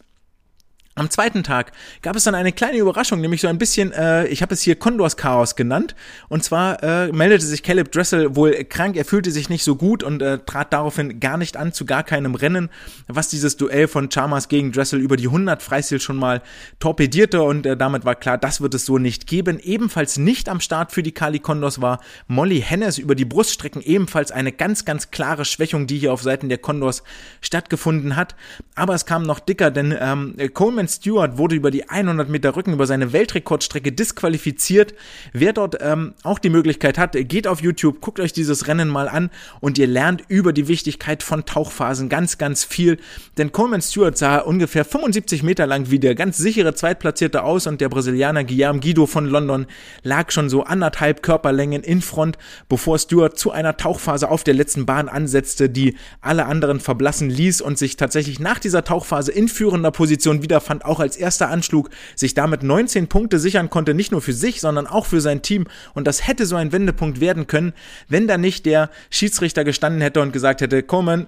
Speaker 1: Am zweiten Tag gab es dann eine kleine Überraschung, nämlich so ein bisschen, äh, ich habe es hier Condors Chaos genannt. Und zwar äh, meldete sich Caleb Dressel wohl krank, er fühlte sich nicht so gut und äh, trat daraufhin gar nicht an zu gar keinem Rennen, was dieses Duell von Chalmers gegen Dressel über die 100 Freistil schon mal torpedierte und äh, damit war klar, das wird es so nicht geben. Ebenfalls nicht am Start für die Kali Condors war Molly Hennes über die Bruststrecken ebenfalls eine ganz, ganz klare Schwächung, die hier auf Seiten der Condors stattgefunden hat. Aber es kam noch dicker, denn ähm, Coleman Stewart wurde über die 100 Meter Rücken über seine Weltrekordstrecke disqualifiziert. Wer dort ähm, auch die Möglichkeit hat, geht auf YouTube, guckt euch dieses Rennen mal an und ihr lernt über die Wichtigkeit von Tauchphasen ganz, ganz viel. Denn Coleman Stewart sah ungefähr 75 Meter lang wie der ganz sichere Zweitplatzierte aus und der Brasilianer Guilherme Guido von London lag schon so anderthalb Körperlängen in Front, bevor Stewart zu einer Tauchphase auf der letzten Bahn ansetzte, die alle anderen verblassen ließ und sich tatsächlich nach dieser Tauchphase in führender Position wiederfand und auch als erster Anschlug sich damit 19 Punkte sichern konnte, nicht nur für sich, sondern auch für sein Team. Und das hätte so ein Wendepunkt werden können, wenn da nicht der Schiedsrichter gestanden hätte und gesagt hätte, Coleman,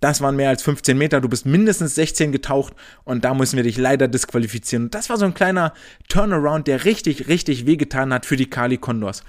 Speaker 1: das waren mehr als 15 Meter, du bist mindestens 16 getaucht und da müssen wir dich leider disqualifizieren. Und das war so ein kleiner Turnaround, der richtig, richtig wehgetan hat für die Kali Condors.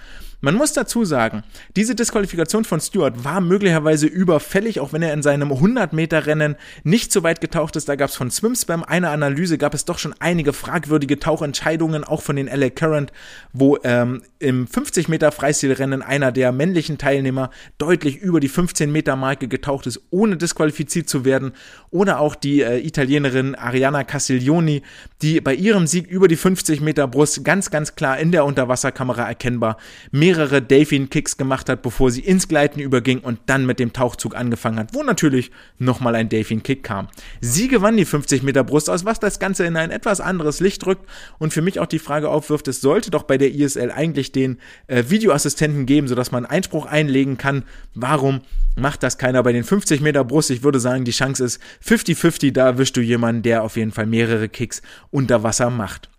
Speaker 1: Man muss dazu sagen, diese Disqualifikation von Stewart war möglicherweise überfällig, auch wenn er in seinem 100-Meter-Rennen nicht so weit getaucht ist. Da gab es von Swimspam eine Analyse, gab es doch schon einige fragwürdige Tauchentscheidungen, auch von den LA Current, wo ähm, im 50-Meter-Freistilrennen einer der männlichen Teilnehmer deutlich über die 15-Meter-Marke getaucht ist, ohne disqualifiziert zu werden. Oder auch die äh, Italienerin Ariana Castiglioni, die bei ihrem Sieg über die 50 Meter Brust ganz, ganz klar in der Unterwasserkamera erkennbar mehr mehrere Delfin-Kicks gemacht hat, bevor sie ins Gleiten überging und dann mit dem Tauchzug angefangen hat, wo natürlich nochmal ein Delfin-Kick kam. Sie gewann die 50 Meter Brust aus, was das Ganze in ein etwas anderes Licht rückt und für mich auch die Frage aufwirft, es sollte doch bei der ISL eigentlich den äh, Videoassistenten geben, sodass man Einspruch einlegen kann. Warum macht das keiner bei den 50 Meter Brust? Ich würde sagen, die Chance ist 50-50, da erwischst du jemanden, der auf jeden Fall mehrere Kicks unter Wasser macht.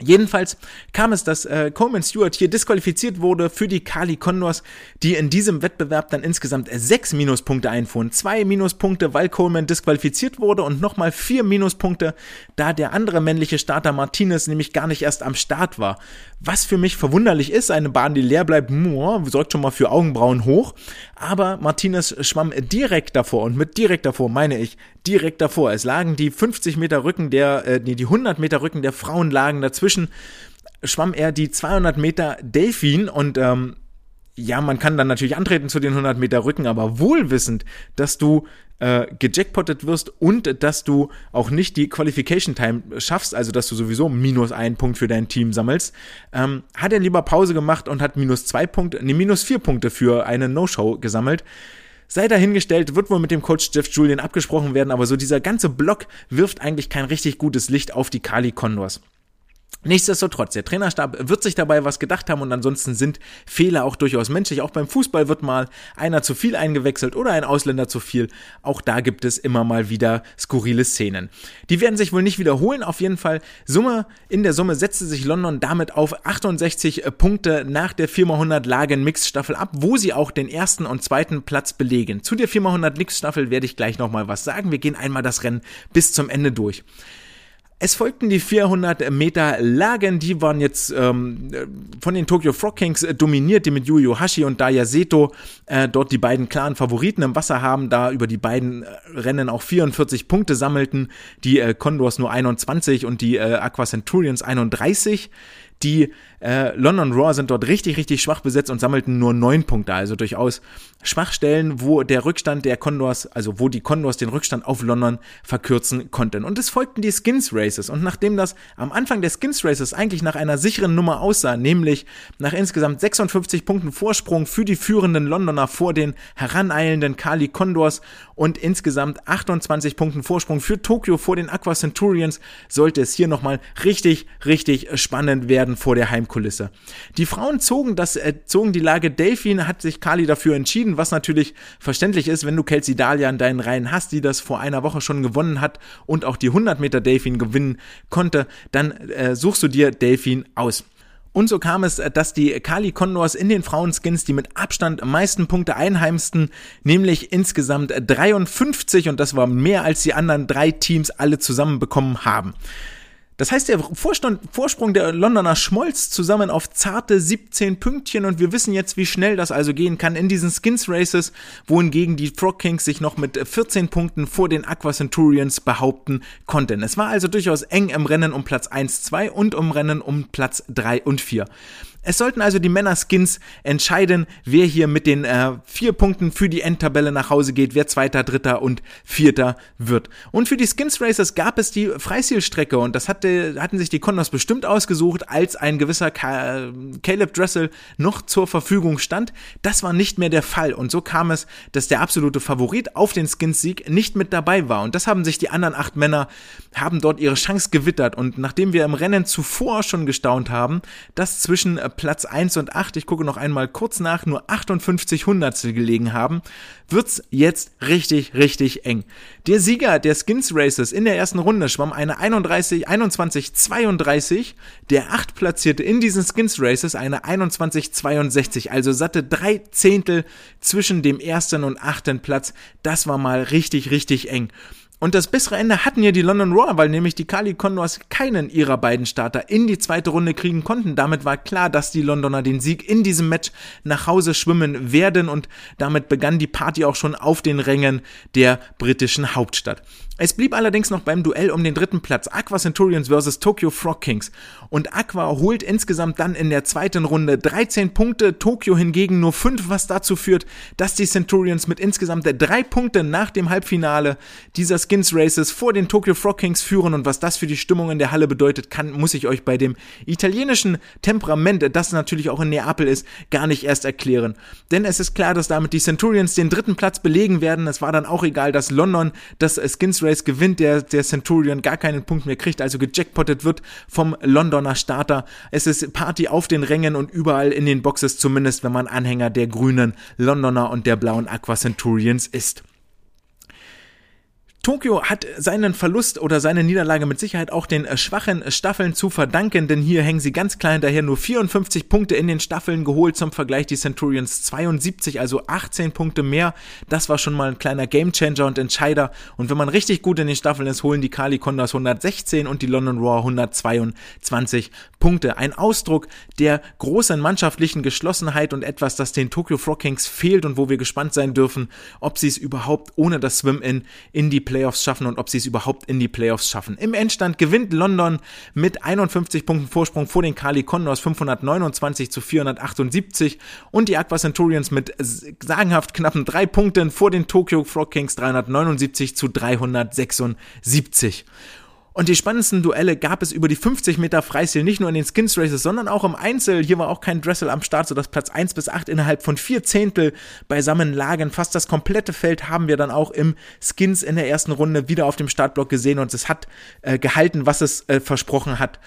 Speaker 1: Jedenfalls kam es, dass äh, Coleman Stewart hier disqualifiziert wurde für die Kali Condors, die in diesem Wettbewerb dann insgesamt sechs Minuspunkte einfuhren. Zwei Minuspunkte, weil Coleman disqualifiziert wurde und nochmal vier Minuspunkte, da der andere männliche Starter Martinez nämlich gar nicht erst am Start war. Was für mich verwunderlich ist, eine Bahn, die leer bleibt, sorgt schon mal für Augenbrauen hoch. Aber Martinez schwamm direkt davor und mit direkt davor meine ich direkt davor. Es lagen die 50 Meter Rücken der, äh, nee, die 100 Meter Rücken der Frauen lagen dazwischen. Schwamm er die 200 Meter Delfin und ähm, ja, man kann dann natürlich antreten zu den 100 Meter Rücken, aber wohlwissend, dass du äh, gejackpottet wirst und dass du auch nicht die Qualification Time schaffst, also dass du sowieso minus einen Punkt für dein Team sammelst, ähm, hat er lieber Pause gemacht und hat minus zwei Punkte, nee, minus vier Punkte für eine No-Show gesammelt. Sei dahingestellt, wird wohl mit dem Coach Jeff Julian abgesprochen werden, aber so dieser ganze Block wirft eigentlich kein richtig gutes Licht auf die Kali Condors. Nichtsdestotrotz, der Trainerstab wird sich dabei was gedacht haben und ansonsten sind Fehler auch durchaus menschlich. Auch beim Fußball wird mal einer zu viel eingewechselt oder ein Ausländer zu viel. Auch da gibt es immer mal wieder skurrile Szenen. Die werden sich wohl nicht wiederholen. Auf jeden Fall Summe, in der Summe setzte sich London damit auf 68 Punkte nach der 4x100 Lagen Mixstaffel ab, wo sie auch den ersten und zweiten Platz belegen. Zu der 4x100 Mixstaffel werde ich gleich nochmal was sagen. Wir gehen einmal das Rennen bis zum Ende durch. Es folgten die 400 Meter Lagen, die waren jetzt ähm, von den Tokyo Frog Kings äh, dominiert, die mit Yu Hashi und Daya Seto äh, dort die beiden klaren Favoriten im Wasser haben, da über die beiden äh, Rennen auch 44 Punkte sammelten, die äh, Condors nur 21 und die äh, Aqua Centurions 31. Die äh, London Raw sind dort richtig, richtig schwach besetzt und sammelten nur neun Punkte. Also durchaus Schwachstellen, wo der Rückstand der Condors, also wo die Condors den Rückstand auf London verkürzen konnten. Und es folgten die Skins Races. Und nachdem das am Anfang der Skins Races eigentlich nach einer sicheren Nummer aussah, nämlich nach insgesamt 56 Punkten Vorsprung für die führenden Londoner vor den heraneilenden Kali Condors und insgesamt 28 Punkten Vorsprung für Tokio vor den Aqua Centurions, sollte es hier nochmal richtig, richtig spannend werden vor der Heimkulisse. Die Frauen zogen das, äh, zogen die Lage Delfin, hat sich Kali dafür entschieden, was natürlich verständlich ist, wenn du Kelsey Dahlia in deinen Reihen hast, die das vor einer Woche schon gewonnen hat und auch die 100 Meter Delfin gewinnen konnte, dann äh, suchst du dir Delfin aus. Und so kam es, dass die Kali Condors in den Frauenskins die mit Abstand am meisten Punkte einheimsten, nämlich insgesamt 53 und das war mehr als die anderen drei Teams alle zusammen bekommen haben. Das heißt, der Vorstand, Vorsprung der Londoner schmolz zusammen auf zarte 17 Pünktchen und wir wissen jetzt, wie schnell das also gehen kann in diesen Skins Races, wohingegen die Frog Kings sich noch mit 14 Punkten vor den Aqua Centurions behaupten konnten. Es war also durchaus eng im Rennen um Platz 1, 2 und um Rennen um Platz 3 und 4. Es sollten also die Männer-Skins entscheiden, wer hier mit den äh, vier Punkten für die Endtabelle nach Hause geht, wer Zweiter, Dritter und Vierter wird. Und für die Skins Racers gab es die Freistilstrecke und das hatte, hatten sich die Condors bestimmt ausgesucht, als ein gewisser Ka Caleb Dressel noch zur Verfügung stand. Das war nicht mehr der Fall und so kam es, dass der absolute Favorit auf den Skins-Sieg nicht mit dabei war und das haben sich die anderen acht Männer, haben dort ihre Chance gewittert und nachdem wir im Rennen zuvor schon gestaunt haben, dass zwischen Platz 1 und 8, ich gucke noch einmal kurz nach, nur 58 Hundertstel gelegen haben, wird's jetzt richtig, richtig eng. Der Sieger der Skins Races in der ersten Runde schwamm eine 31, 21, 32, der 8 platzierte in diesen Skins Races eine 21, 62, also satte drei Zehntel zwischen dem ersten und achten Platz. Das war mal richtig, richtig eng. Und das bessere Ende hatten ja die London Raw, weil nämlich die Kali Condors keinen ihrer beiden Starter in die zweite Runde kriegen konnten. Damit war klar, dass die Londoner den Sieg in diesem Match nach Hause schwimmen werden und damit begann die Party auch schon auf den Rängen der britischen Hauptstadt. Es blieb allerdings noch beim Duell um den dritten Platz Aqua Centurions vs. Tokyo Frog Kings und Aqua holt insgesamt dann in der zweiten Runde 13 Punkte, Tokyo hingegen nur 5, was dazu führt, dass die Centurions mit insgesamt drei Punkten nach dem Halbfinale dieser Skins Races vor den Tokyo Frog Kings führen und was das für die Stimmung in der Halle bedeutet, kann, muss ich euch bei dem italienischen Temperament, das natürlich auch in Neapel ist, gar nicht erst erklären. Denn es ist klar, dass damit die Centurions den dritten Platz belegen werden. Es war dann auch egal, dass London das Skins Race gewinnt, der, der Centurion gar keinen Punkt mehr kriegt, also gejackpottet wird vom Londoner Starter. Es ist Party auf den Rängen und überall in den Boxes, zumindest wenn man Anhänger der grünen Londoner und der blauen Aqua Centurions ist. Tokio hat seinen Verlust oder seine Niederlage mit Sicherheit auch den äh, schwachen Staffeln zu verdanken, denn hier hängen sie ganz klein daher nur 54 Punkte in den Staffeln geholt zum Vergleich die Centurions 72, also 18 Punkte mehr. Das war schon mal ein kleiner Gamechanger und Entscheider und wenn man richtig gut in den Staffeln ist, holen die Kali Condas 116 und die London Raw 122 Punkte. Ein Ausdruck der großen mannschaftlichen Geschlossenheit und etwas, das den Tokyo Frog Kings fehlt und wo wir gespannt sein dürfen, ob sie es überhaupt ohne das Swim-In in die Playoffs schaffen und ob sie es überhaupt in die Playoffs schaffen. Im Endstand gewinnt London mit 51 Punkten Vorsprung vor den Kali Condors 529 zu 478 und die Aqua Centurions mit sagenhaft knappen drei Punkten vor den Tokyo Frog Kings 379 zu 376. Und die spannendsten Duelle gab es über die 50 Meter Freistil, nicht nur in den Skins Races, sondern auch im Einzel. Hier war auch kein Dressel am Start, sodass Platz 1 bis 8 innerhalb von vier Zehntel beisammen lagen. Fast das komplette Feld haben wir dann auch im Skins in der ersten Runde wieder auf dem Startblock gesehen und es hat äh, gehalten, was es äh, versprochen hat.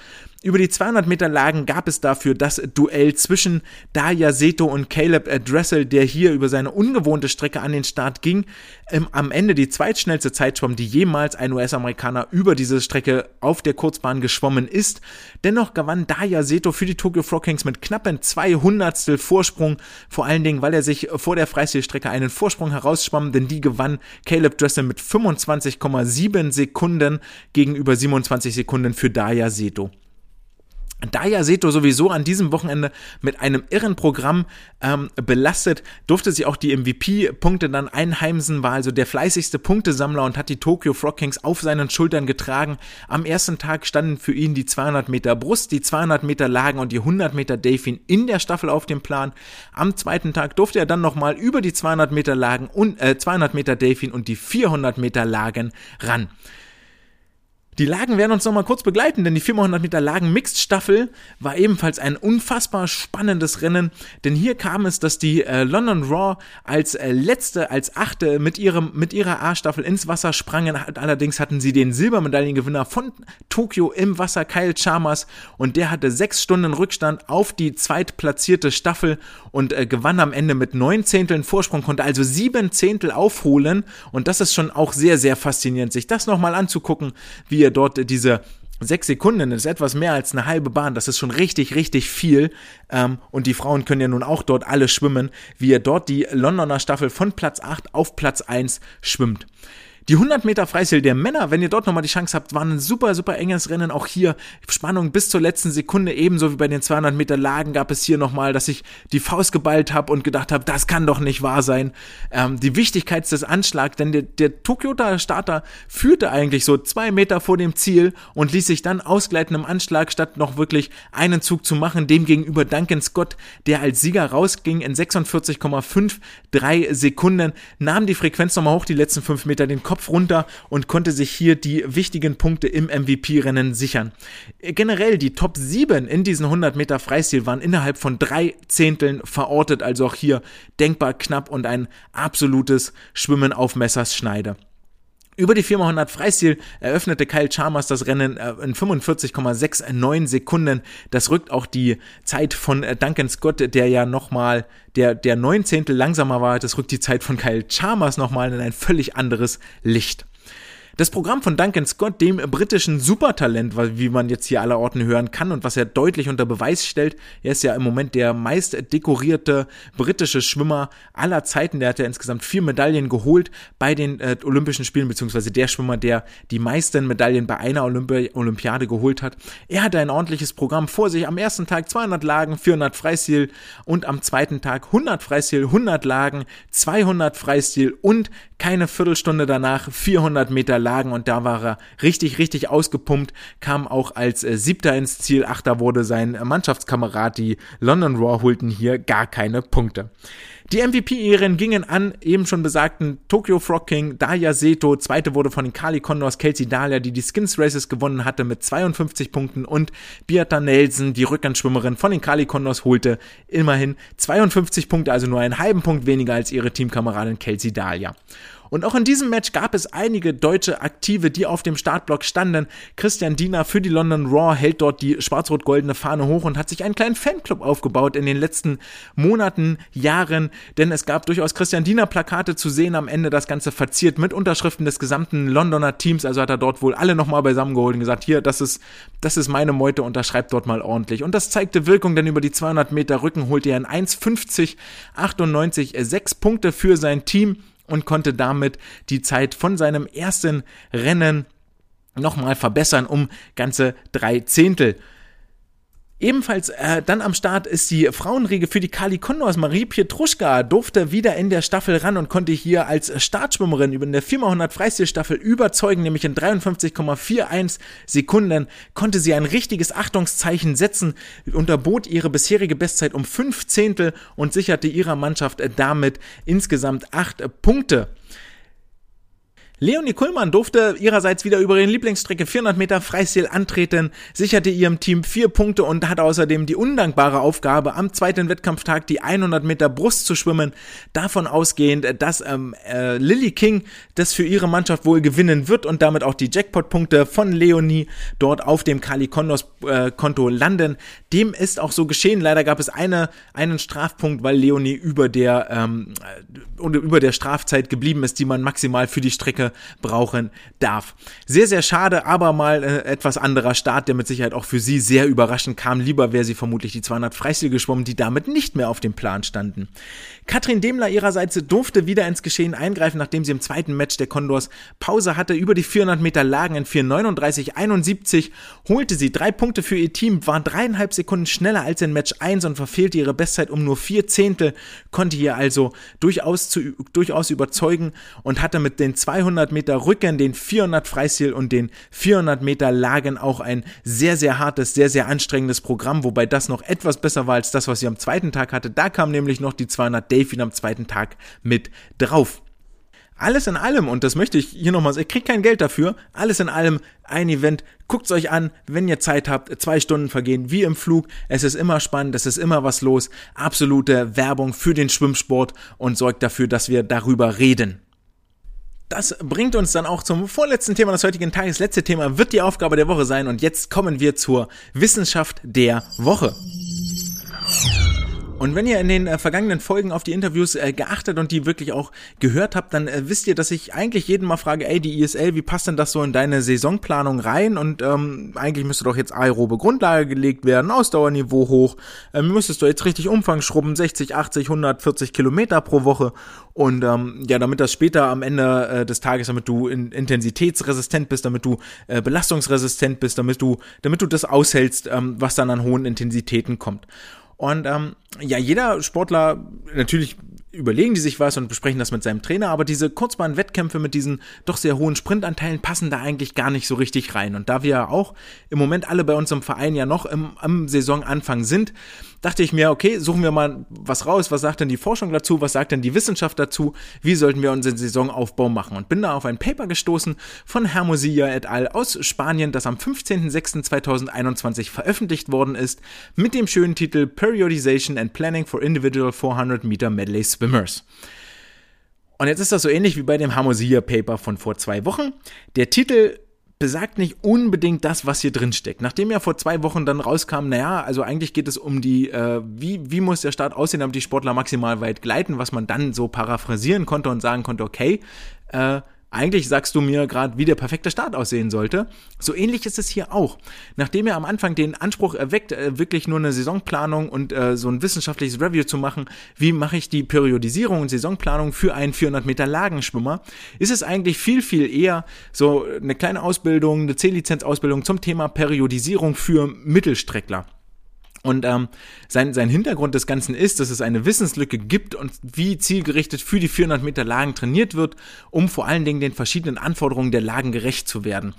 Speaker 1: Über die 200 Meter Lagen gab es dafür das Duell zwischen Daya Seto und Caleb Dressel, der hier über seine ungewohnte Strecke an den Start ging. Ähm, am Ende die zweitschnellste Zeitschwamm, die jemals ein US-Amerikaner über diese Strecke auf der Kurzbahn geschwommen ist. Dennoch gewann Daya Seto für die Tokyo Frog Kings mit knappen 200 Vorsprung, vor allen Dingen, weil er sich vor der Freistilstrecke einen Vorsprung herausschwamm, denn die gewann Caleb Dressel mit 25,7 Sekunden gegenüber 27 Sekunden für Daya Seto. Daya Seto sowieso an diesem Wochenende mit einem irren Programm ähm, belastet, durfte sie auch die MVP-Punkte dann einheimsen, war also der fleißigste Punktesammler und hat die Tokyo Frog Kings auf seinen Schultern getragen. Am ersten Tag standen für ihn die 200 Meter Brust, die 200 Meter Lagen und die 100 Meter Delfin in der Staffel auf dem Plan. Am zweiten Tag durfte er dann nochmal über die 200 Meter Lagen und äh, 200 Meter Delfin und die 400 Meter Lagen ran. Die Lagen werden uns nochmal kurz begleiten, denn die 400 Meter Lagen Mixed Staffel war ebenfalls ein unfassbar spannendes Rennen, denn hier kam es, dass die äh, London Raw als äh, letzte, als achte mit ihrem, mit ihrer A-Staffel ins Wasser sprangen. Allerdings hatten sie den Silbermedaillengewinner von Tokio im Wasser, Kyle Chalmers, und der hatte sechs Stunden Rückstand auf die zweitplatzierte Staffel und äh, gewann am Ende mit neun Zehnteln Vorsprung, konnte also sieben Zehntel aufholen und das ist schon auch sehr, sehr faszinierend, sich das nochmal anzugucken, wie er dort diese sechs Sekunden ist etwas mehr als eine halbe Bahn. Das ist schon richtig, richtig viel. Ähm, und die Frauen können ja nun auch dort alle schwimmen, wie er dort die Londoner Staffel von Platz 8 auf Platz 1 schwimmt. Die 100 Meter Freistil der Männer, wenn ihr dort nochmal die Chance habt, waren ein super, super enges Rennen. Auch hier Spannung bis zur letzten Sekunde. Ebenso wie bei den 200 Meter Lagen gab es hier nochmal, dass ich die Faust geballt habe und gedacht habe, das kann doch nicht wahr sein. Ähm, die Wichtigkeit des Anschlags, denn der, der Tokyota-Starter führte eigentlich so zwei Meter vor dem Ziel und ließ sich dann ausgleiten im Anschlag, statt noch wirklich einen Zug zu machen. Demgegenüber Duncan Scott, der als Sieger rausging in 46,53 Sekunden, nahm die Frequenz nochmal hoch, die letzten fünf Meter den Kopf Kopf runter und konnte sich hier die wichtigen Punkte im MVP-Rennen sichern. Generell die Top 7 in diesen 100 Meter Freistil waren innerhalb von drei Zehnteln verortet, also auch hier denkbar knapp und ein absolutes Schwimmen auf Messerschneide. Über die 400 Freistil eröffnete Kyle Chalmers das Rennen äh, in 45,69 Sekunden. Das rückt auch die Zeit von äh, Duncan Scott, der ja nochmal der, der 19. langsamer war. Das rückt die Zeit von Kyle Chalmers nochmal in ein völlig anderes Licht. Das Programm von Duncan Scott, dem britischen Supertalent, wie man jetzt hier aller Orten hören kann und was er deutlich unter Beweis stellt, er ist ja im Moment der meist dekorierte britische Schwimmer aller Zeiten. Der hat ja insgesamt vier Medaillen geholt bei den äh, Olympischen Spielen, beziehungsweise der Schwimmer, der die meisten Medaillen bei einer Olympi Olympiade geholt hat. Er hatte ein ordentliches Programm vor sich. Am ersten Tag 200 Lagen, 400 Freistil und am zweiten Tag 100 Freistil, 100 Lagen, 200 Freistil und keine Viertelstunde danach 400 Meter Lagen und da war er richtig, richtig ausgepumpt, kam auch als äh, Siebter ins Ziel, Achter wurde sein Mannschaftskamerad, die London Raw holten hier gar keine Punkte. Die MVP-Ehren gingen an eben schon besagten Tokyo Frog King, Daya Seto, zweite wurde von den Kali Condors Kelsey Dahlia, die die Skins Races gewonnen hatte mit 52 Punkten und Beata Nelson, die Rückhandschwimmerin von den Kali Condors, holte immerhin 52 Punkte, also nur einen halben Punkt weniger als ihre Teamkameradin Kelsey Dahlia. Und auch in diesem Match gab es einige deutsche Aktive, die auf dem Startblock standen. Christian Diener für die London Raw hält dort die schwarz-rot-goldene Fahne hoch und hat sich einen kleinen Fanclub aufgebaut in den letzten Monaten, Jahren, denn es gab durchaus Christian Diener Plakate zu sehen, am Ende das Ganze verziert mit Unterschriften des gesamten Londoner Teams, also hat er dort wohl alle nochmal beisammengeholt und gesagt, hier, das ist, das ist meine Meute, unterschreibt dort mal ordentlich. Und das zeigte Wirkung, denn über die 200 Meter Rücken holte er in 1,50, 98, 6 Punkte für sein Team und konnte damit die Zeit von seinem ersten Rennen nochmal verbessern um ganze drei Zehntel. Ebenfalls äh, dann am Start ist die Frauenriege für die Kali Condors. Marie Pietruschka durfte wieder in der Staffel ran und konnte hier als Startschwimmerin über der 4x100 Freistilstaffel überzeugen, nämlich in 53,41 Sekunden konnte sie ein richtiges Achtungszeichen setzen, unterbot ihre bisherige Bestzeit um fünf Zehntel und sicherte ihrer Mannschaft damit insgesamt acht Punkte. Leonie Kuhlmann durfte ihrerseits wieder über ihren Lieblingsstrecke 400 Meter Freistil antreten, sicherte ihrem Team vier Punkte und hat außerdem die undankbare Aufgabe, am zweiten Wettkampftag die 100 Meter Brust zu schwimmen. Davon ausgehend, dass ähm, äh, Lily King das für ihre Mannschaft wohl gewinnen wird und damit auch die Jackpot-Punkte von Leonie dort auf dem Kali Kondos äh, Konto landen. Dem ist auch so geschehen. Leider gab es eine, einen Strafpunkt, weil Leonie über der, ähm, äh, über der Strafzeit geblieben ist, die man maximal für die Strecke brauchen darf. Sehr, sehr schade, aber mal äh, etwas anderer Start, der mit Sicherheit auch für sie sehr überraschend kam. Lieber wäre sie vermutlich die 200 Freistil geschwommen, die damit nicht mehr auf dem Plan standen. Katrin Demler ihrerseits durfte wieder ins Geschehen eingreifen, nachdem sie im zweiten Match der Condors Pause hatte. Über die 400 Meter Lagen in 439,71 holte sie drei Punkte für ihr Team, war dreieinhalb Sekunden schneller als in Match 1 und verfehlte ihre Bestzeit um nur vier Zehntel, konnte hier also durchaus, zu, durchaus überzeugen und hatte mit den 200 Meter Rücken, den 400 Freistil und den 400 Meter Lagen auch ein sehr, sehr hartes, sehr, sehr anstrengendes Programm, wobei das noch etwas besser war als das, was sie am zweiten Tag hatte. Da kam nämlich noch die 200 Dave wieder am zweiten Tag mit drauf. Alles in allem, und das möchte ich hier nochmal sagen, ich kriege kein Geld dafür, alles in allem ein Event, guckt's euch an, wenn ihr Zeit habt, zwei Stunden vergehen wie im Flug, es ist immer spannend, es ist immer was los, absolute Werbung für den Schwimmsport und sorgt dafür, dass wir darüber reden. Das bringt uns dann auch zum vorletzten Thema des heutigen Tages. Letzte Thema wird die Aufgabe der Woche sein und jetzt kommen wir zur Wissenschaft der Woche. Und wenn ihr in den äh, vergangenen Folgen auf die Interviews äh, geachtet und die wirklich auch gehört habt, dann äh, wisst ihr, dass ich eigentlich jeden mal frage, ey, die ISL, wie passt denn das so in deine Saisonplanung rein? Und ähm, eigentlich müsste doch jetzt aerobe Grundlage gelegt werden, Ausdauerniveau hoch, ähm, müsstest du jetzt richtig Umfang schrubben, 60, 80, 140 Kilometer pro Woche. Und ähm, ja, damit das später am Ende äh, des Tages, damit du in, intensitätsresistent bist, damit du äh, belastungsresistent bist, damit du, damit du das aushältst, ähm, was dann an hohen Intensitäten kommt. Und ähm, ja, jeder Sportler, natürlich überlegen die sich was und besprechen das mit seinem Trainer, aber diese Kurzbahn-Wettkämpfe mit diesen doch sehr hohen Sprintanteilen passen da eigentlich gar nicht so richtig rein. Und da wir ja auch im Moment alle bei uns im Verein ja noch im, am Saisonanfang sind, dachte ich mir, okay, suchen wir mal was raus, was sagt denn die Forschung dazu, was sagt denn die Wissenschaft dazu, wie sollten wir unseren Saisonaufbau machen und bin da auf ein Paper gestoßen von Hermosilla et al. aus Spanien, das am 15.06.2021 veröffentlicht worden ist, mit dem schönen Titel Periodization and Planning for Individual 400 Meter Medley Swimmers. Und jetzt ist das so ähnlich wie bei dem Hermosilla Paper von vor zwei Wochen. Der Titel besagt nicht unbedingt das, was hier drin steckt. Nachdem ja vor zwei Wochen dann rauskam, naja, also eigentlich geht es um die, äh, wie, wie muss der Start aussehen, damit die Sportler maximal weit gleiten, was man dann so paraphrasieren konnte und sagen konnte, okay, äh, eigentlich sagst du mir gerade, wie der perfekte Start aussehen sollte. So ähnlich ist es hier auch. Nachdem er am Anfang den Anspruch erweckt, äh, wirklich nur eine Saisonplanung und äh, so ein wissenschaftliches Review zu machen, wie mache ich die Periodisierung und Saisonplanung für einen 400 Meter Lagenschwimmer, ist es eigentlich viel, viel eher so eine kleine Ausbildung, eine C-Lizenz-Ausbildung zum Thema Periodisierung für Mittelstreckler. Und ähm, sein, sein Hintergrund des Ganzen ist, dass es eine Wissenslücke gibt und wie zielgerichtet für die 400 Meter Lagen trainiert wird, um vor allen Dingen den verschiedenen Anforderungen der Lagen gerecht zu werden.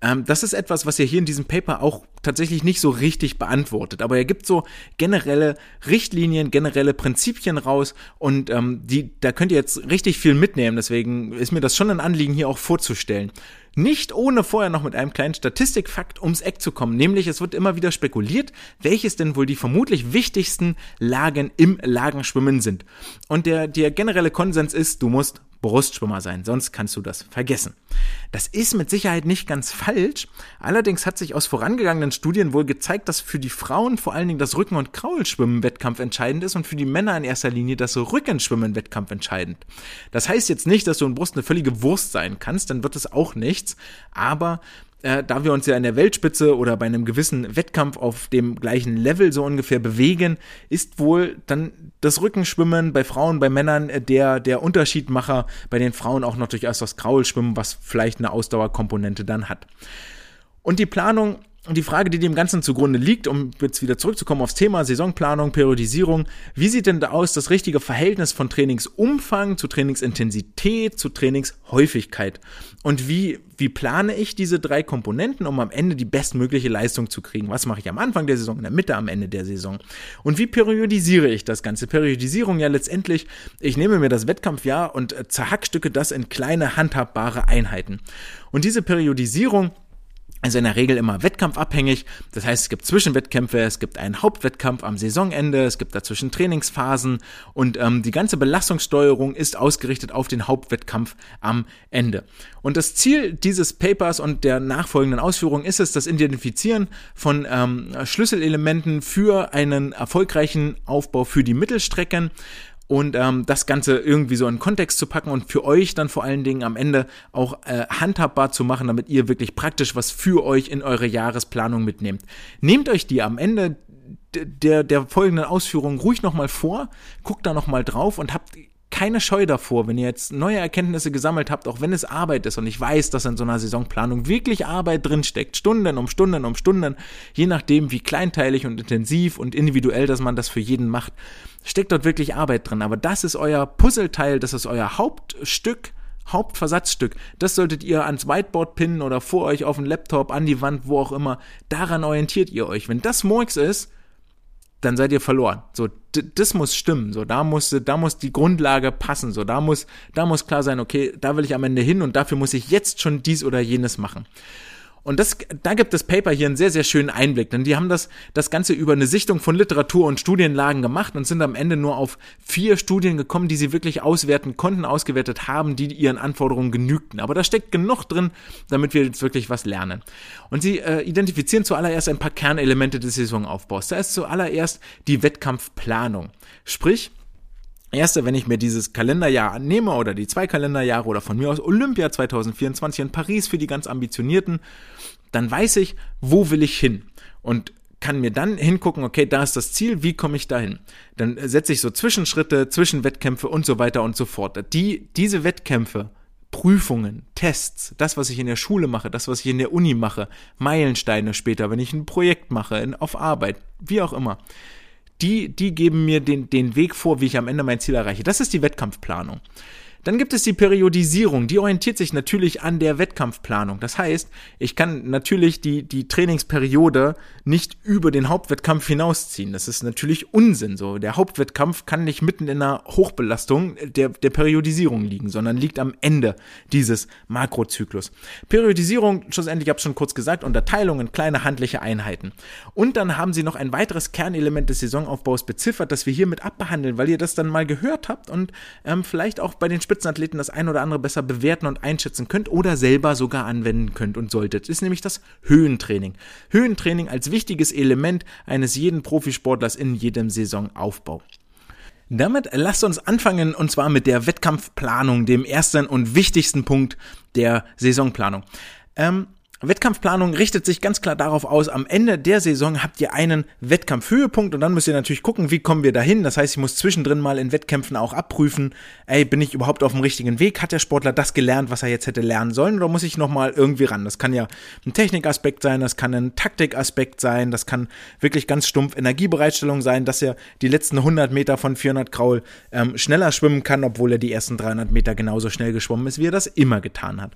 Speaker 1: Ähm, das ist etwas, was er hier in diesem Paper auch tatsächlich nicht so richtig beantwortet. Aber er gibt so generelle Richtlinien, generelle Prinzipien raus und ähm, die, da könnt ihr jetzt richtig viel mitnehmen. Deswegen ist mir das schon ein Anliegen, hier auch vorzustellen. Nicht ohne vorher noch mit einem kleinen Statistikfakt ums Eck zu kommen, nämlich es wird immer wieder spekuliert, welches denn wohl die vermutlich wichtigsten Lagen im Lagenschwimmen sind. Und der, der generelle Konsens ist, du musst Brustschwimmer sein, sonst kannst du das vergessen. Das ist mit Sicherheit nicht ganz falsch, allerdings hat sich aus vorangegangenen Studien wohl gezeigt, dass für die Frauen vor allen Dingen das Rücken- und Kraulschwimmen Wettkampf entscheidend ist und für die Männer in erster Linie das Rückenschwimmen Wettkampf entscheidend. Das heißt jetzt nicht, dass du in Brust eine völlige Wurst sein kannst, dann wird es auch nichts, aber äh, da wir uns ja in der Weltspitze oder bei einem gewissen Wettkampf auf dem gleichen Level so ungefähr bewegen, ist wohl dann das Rückenschwimmen bei Frauen, bei Männern äh, der, der Unterschiedmacher, bei den Frauen auch noch durchaus das Kraulschwimmen, was vielleicht eine Ausdauerkomponente dann hat. Und die Planung die Frage, die dem Ganzen zugrunde liegt, um jetzt wieder zurückzukommen aufs Thema Saisonplanung, Periodisierung, wie sieht denn da aus das richtige Verhältnis von Trainingsumfang zu Trainingsintensität zu Trainingshäufigkeit? Und wie, wie plane ich diese drei Komponenten, um am Ende die bestmögliche Leistung zu kriegen? Was mache ich am Anfang der Saison, in der Mitte, am Ende der Saison? Und wie periodisiere ich das Ganze? Periodisierung ja letztendlich, ich nehme mir das Wettkampfjahr und äh, zerhackstücke das in kleine handhabbare Einheiten. Und diese Periodisierung ist in der Regel immer wettkampfabhängig. Das heißt, es gibt Zwischenwettkämpfe, es gibt einen Hauptwettkampf am Saisonende, es gibt dazwischen Trainingsphasen und ähm, die ganze Belastungssteuerung ist ausgerichtet auf den Hauptwettkampf am Ende. Und das Ziel dieses Papers und der nachfolgenden Ausführungen ist es, das Identifizieren von ähm, Schlüsselelementen für einen erfolgreichen Aufbau für die Mittelstrecken und ähm, das Ganze irgendwie so in Kontext zu packen und für euch dann vor allen Dingen am Ende auch äh, handhabbar zu machen, damit ihr wirklich praktisch was für euch in eure Jahresplanung mitnehmt. Nehmt euch die am Ende der, der folgenden Ausführungen ruhig nochmal vor, guckt da nochmal drauf und habt keine Scheu davor, wenn ihr jetzt neue Erkenntnisse gesammelt habt, auch wenn es Arbeit ist. Und ich weiß, dass in so einer Saisonplanung wirklich Arbeit drinsteckt. Stunden um Stunden um Stunden, je nachdem, wie kleinteilig und intensiv und individuell, dass man das für jeden macht, steckt dort wirklich Arbeit drin. Aber das ist euer Puzzleteil, das ist euer Hauptstück. Hauptversatzstück, das solltet ihr ans Whiteboard pinnen oder vor euch auf dem Laptop, an die Wand, wo auch immer. Daran orientiert ihr euch. Wenn das Murks ist, dann seid ihr verloren. So, das muss stimmen. So, da muss, da muss die Grundlage passen. So, da muss, da muss klar sein, okay, da will ich am Ende hin und dafür muss ich jetzt schon dies oder jenes machen. Und das, da gibt das Paper hier einen sehr, sehr schönen Einblick, denn die haben das, das Ganze über eine Sichtung von Literatur und Studienlagen gemacht und sind am Ende nur auf vier Studien gekommen, die sie wirklich auswerten konnten, ausgewertet haben, die ihren Anforderungen genügten. Aber da steckt genug drin, damit wir jetzt wirklich was lernen. Und sie äh, identifizieren zuallererst ein paar Kernelemente des Saisonaufbaus. Da ist zuallererst die Wettkampfplanung. Sprich, Erste, wenn ich mir dieses Kalenderjahr nehme oder die zwei Kalenderjahre oder von mir aus Olympia 2024 in Paris für die ganz Ambitionierten, dann weiß ich, wo will ich hin und kann mir dann hingucken, okay, da ist das Ziel, wie komme ich dahin? Dann setze ich so Zwischenschritte, Zwischenwettkämpfe und so weiter und so fort. Die, diese Wettkämpfe, Prüfungen, Tests, das, was ich in der Schule mache, das, was ich in der Uni mache, Meilensteine später, wenn ich ein Projekt mache, in, auf Arbeit, wie auch immer die, die geben mir den, den Weg vor, wie ich am Ende mein Ziel erreiche. Das ist die Wettkampfplanung. Dann gibt es die Periodisierung, die orientiert sich natürlich an der Wettkampfplanung. Das heißt, ich kann natürlich die, die Trainingsperiode nicht über den Hauptwettkampf hinausziehen. Das ist natürlich Unsinn. So, der Hauptwettkampf kann nicht mitten in einer Hochbelastung der, der Periodisierung liegen, sondern liegt am Ende dieses Makrozyklus. Periodisierung, schlussendlich habe ich schon kurz gesagt, Unterteilung in kleine handliche Einheiten. Und dann haben sie noch ein weiteres Kernelement des Saisonaufbaus beziffert, das wir hiermit abbehandeln, weil ihr das dann mal gehört habt und ähm, vielleicht auch bei den Spitzen Spitzenathleten das ein oder andere besser bewerten und einschätzen könnt oder selber sogar anwenden könnt und solltet, ist nämlich das Höhentraining. Höhentraining als wichtiges Element eines jeden Profisportlers in jedem Saisonaufbau. Damit lasst uns anfangen und zwar mit der Wettkampfplanung, dem ersten und wichtigsten Punkt der Saisonplanung. Ähm, Wettkampfplanung richtet sich ganz klar darauf aus, am Ende der Saison habt ihr einen Wettkampfhöhepunkt und dann müsst ihr natürlich gucken, wie kommen wir dahin. Das heißt, ich muss zwischendrin mal in Wettkämpfen auch abprüfen, ey, bin ich überhaupt auf dem richtigen Weg? Hat der Sportler das gelernt, was er jetzt hätte lernen sollen oder muss ich nochmal irgendwie ran? Das kann ja ein Technikaspekt sein, das kann ein Taktikaspekt sein, das kann wirklich ganz stumpf Energiebereitstellung sein, dass er die letzten 100 Meter von 400 Kraul ähm, schneller schwimmen kann, obwohl er die ersten 300 Meter genauso schnell geschwommen ist, wie er das immer getan hat.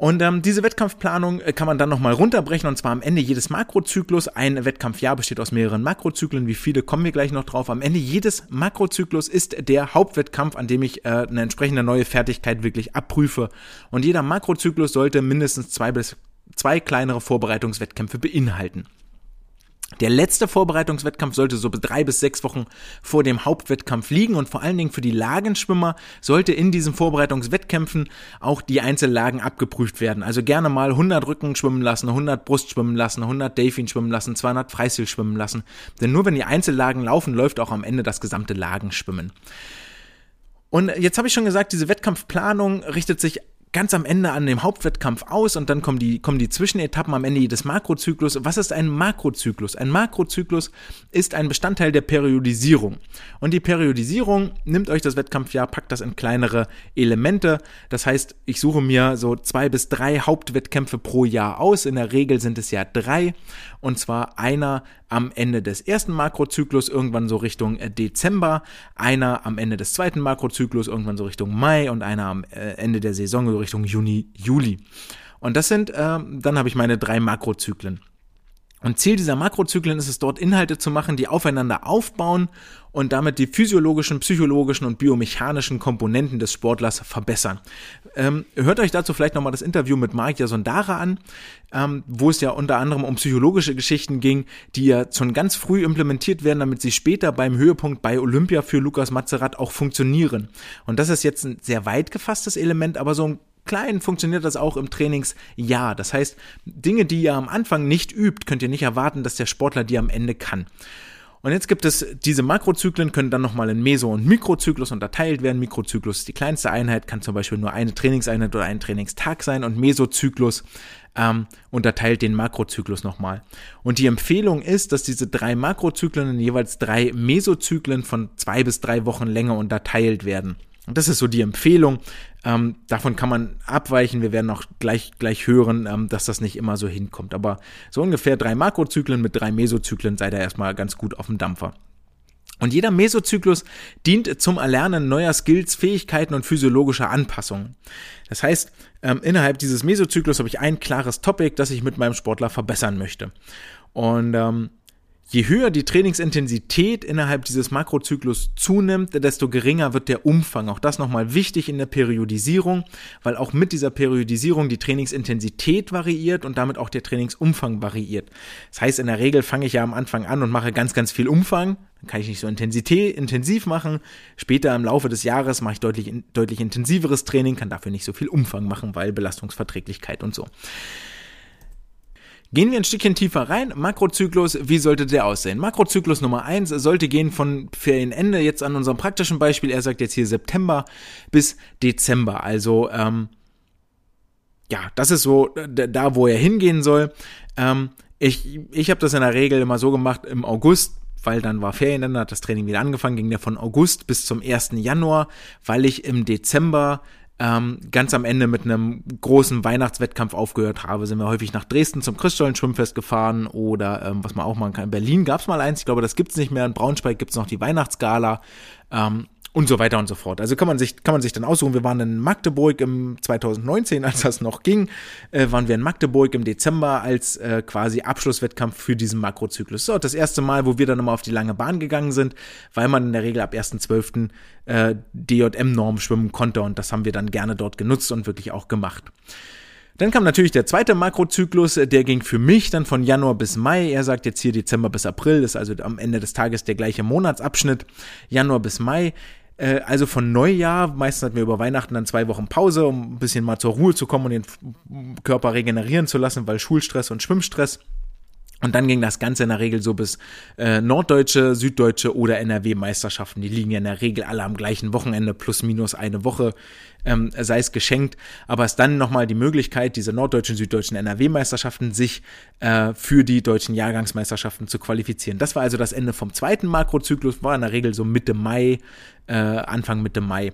Speaker 1: Und ähm, diese Wettkampfplanung äh, kann man dann nochmal runterbrechen und zwar am Ende jedes Makrozyklus. Ein Wettkampfjahr besteht aus mehreren Makrozyklen. Wie viele kommen wir gleich noch drauf? Am Ende jedes Makrozyklus ist der Hauptwettkampf, an dem ich äh, eine entsprechende neue Fertigkeit wirklich abprüfe. Und jeder Makrozyklus sollte mindestens zwei bis zwei kleinere Vorbereitungswettkämpfe beinhalten. Der letzte Vorbereitungswettkampf sollte so drei bis sechs Wochen vor dem Hauptwettkampf liegen und vor allen Dingen für die Lagenschwimmer sollte in diesen Vorbereitungswettkämpfen auch die Einzellagen abgeprüft werden. Also gerne mal 100 Rücken schwimmen lassen, 100 Brust schwimmen lassen, 100 Delfin schwimmen lassen, 200 Freistil schwimmen lassen. Denn nur wenn die Einzellagen laufen, läuft auch am Ende das gesamte Lagenschwimmen. Und jetzt habe ich schon gesagt, diese Wettkampfplanung richtet sich ganz am Ende an dem Hauptwettkampf aus und dann kommen die, kommen die Zwischenetappen am Ende jedes Makrozyklus. Was ist ein Makrozyklus? Ein Makrozyklus ist ein Bestandteil der Periodisierung. Und die Periodisierung nimmt euch das Wettkampfjahr, packt das in kleinere Elemente. Das heißt, ich suche mir so zwei bis drei Hauptwettkämpfe pro Jahr aus. In der Regel sind es ja drei. Und zwar einer am Ende des ersten Makrozyklus, irgendwann so Richtung äh, Dezember, einer am Ende des zweiten Makrozyklus, irgendwann so Richtung Mai und einer am äh, Ende der Saison, so Richtung Juni, Juli. Und das sind, äh, dann habe ich meine drei Makrozyklen. Und Ziel dieser Makrozyklen ist es dort Inhalte zu machen, die aufeinander aufbauen und damit die physiologischen, psychologischen und biomechanischen Komponenten des Sportlers verbessern. Ähm, hört euch dazu vielleicht nochmal das Interview mit Mark Yasondara an, ähm, wo es ja unter anderem um psychologische Geschichten ging, die ja schon ganz früh implementiert werden, damit sie später beim Höhepunkt bei Olympia für Lukas Mazerat auch funktionieren. Und das ist jetzt ein sehr weit gefasstes Element, aber so ein klein funktioniert das auch im Trainingsjahr. Das heißt, Dinge, die ihr am Anfang nicht übt, könnt ihr nicht erwarten, dass der Sportler die am Ende kann. Und jetzt gibt es diese Makrozyklen, können dann nochmal in Meso- und Mikrozyklus unterteilt werden. Mikrozyklus ist die kleinste Einheit, kann zum Beispiel nur eine Trainingseinheit oder ein Trainingstag sein und Mesozyklus ähm, unterteilt den Makrozyklus nochmal. Und die Empfehlung ist, dass diese drei Makrozyklen in jeweils drei Mesozyklen von zwei bis drei Wochen Länge unterteilt werden. Das ist so die Empfehlung. Ähm, davon kann man abweichen. Wir werden auch gleich, gleich hören, ähm, dass das nicht immer so hinkommt. Aber so ungefähr drei Makrozyklen mit drei Mesozyklen seid ihr erstmal ganz gut auf dem Dampfer. Und jeder Mesozyklus dient zum Erlernen neuer Skills, Fähigkeiten und physiologischer Anpassungen. Das heißt, ähm, innerhalb dieses Mesozyklus habe ich ein klares Topic, das ich mit meinem Sportler verbessern möchte. Und ähm, Je höher die Trainingsintensität innerhalb dieses Makrozyklus zunimmt, desto geringer wird der Umfang. Auch das nochmal wichtig in der Periodisierung, weil auch mit dieser Periodisierung die Trainingsintensität variiert und damit auch der Trainingsumfang variiert. Das heißt, in der Regel fange ich ja am Anfang an und mache ganz, ganz viel Umfang. Dann kann ich nicht so Intensität, intensiv machen. Später im Laufe des Jahres mache ich deutlich, deutlich intensiveres Training, kann dafür nicht so viel Umfang machen, weil Belastungsverträglichkeit und so. Gehen wir ein Stückchen tiefer rein. Makrozyklus, wie sollte der aussehen? Makrozyklus Nummer eins sollte gehen von Ferienende, jetzt an unserem praktischen Beispiel, er sagt jetzt hier September bis Dezember. Also, ähm, ja, das ist so da, wo er hingehen soll. Ähm, ich ich habe das in der Regel immer so gemacht, im August weil dann war Ferienende, hat das Training wieder angefangen, ging der von August bis zum 1. Januar, weil ich im Dezember ähm, ganz am Ende mit einem großen Weihnachtswettkampf aufgehört habe, sind wir häufig nach Dresden zum Christstollen-Schwimmfest gefahren oder ähm, was man auch machen kann. In Berlin gab es mal eins, ich glaube, das gibt's nicht mehr. In Braunschweig gibt's noch die Weihnachtsgala. Ähm, und so weiter und so fort. Also kann man sich, kann man sich dann aussuchen. Wir waren in Magdeburg im 2019, als das noch ging, äh, waren wir in Magdeburg im Dezember als äh, quasi Abschlusswettkampf für diesen Makrozyklus. So, das erste Mal, wo wir dann nochmal auf die lange Bahn gegangen sind, weil man in der Regel ab 1.12. Äh, DJM-Norm schwimmen konnte und das haben wir dann gerne dort genutzt und wirklich auch gemacht. Dann kam natürlich der zweite Makrozyklus, der ging für mich dann von Januar bis Mai. Er sagt jetzt hier Dezember bis April, ist also am Ende des Tages der gleiche Monatsabschnitt. Januar bis Mai. Äh, also von Neujahr, meistens hatten wir über Weihnachten dann zwei Wochen Pause, um ein bisschen mal zur Ruhe zu kommen und den Körper regenerieren zu lassen, weil Schulstress und Schwimmstress. Und dann ging das Ganze in der Regel so bis äh, norddeutsche, süddeutsche oder NRW-Meisterschaften. Die liegen ja in der Regel alle am gleichen Wochenende, plus minus eine Woche, ähm, sei es geschenkt. Aber es dann nochmal die Möglichkeit, diese norddeutschen, süddeutschen NRW-Meisterschaften sich äh, für die deutschen Jahrgangsmeisterschaften zu qualifizieren. Das war also das Ende vom zweiten Makrozyklus, war in der Regel so Mitte Mai, äh, Anfang Mitte Mai.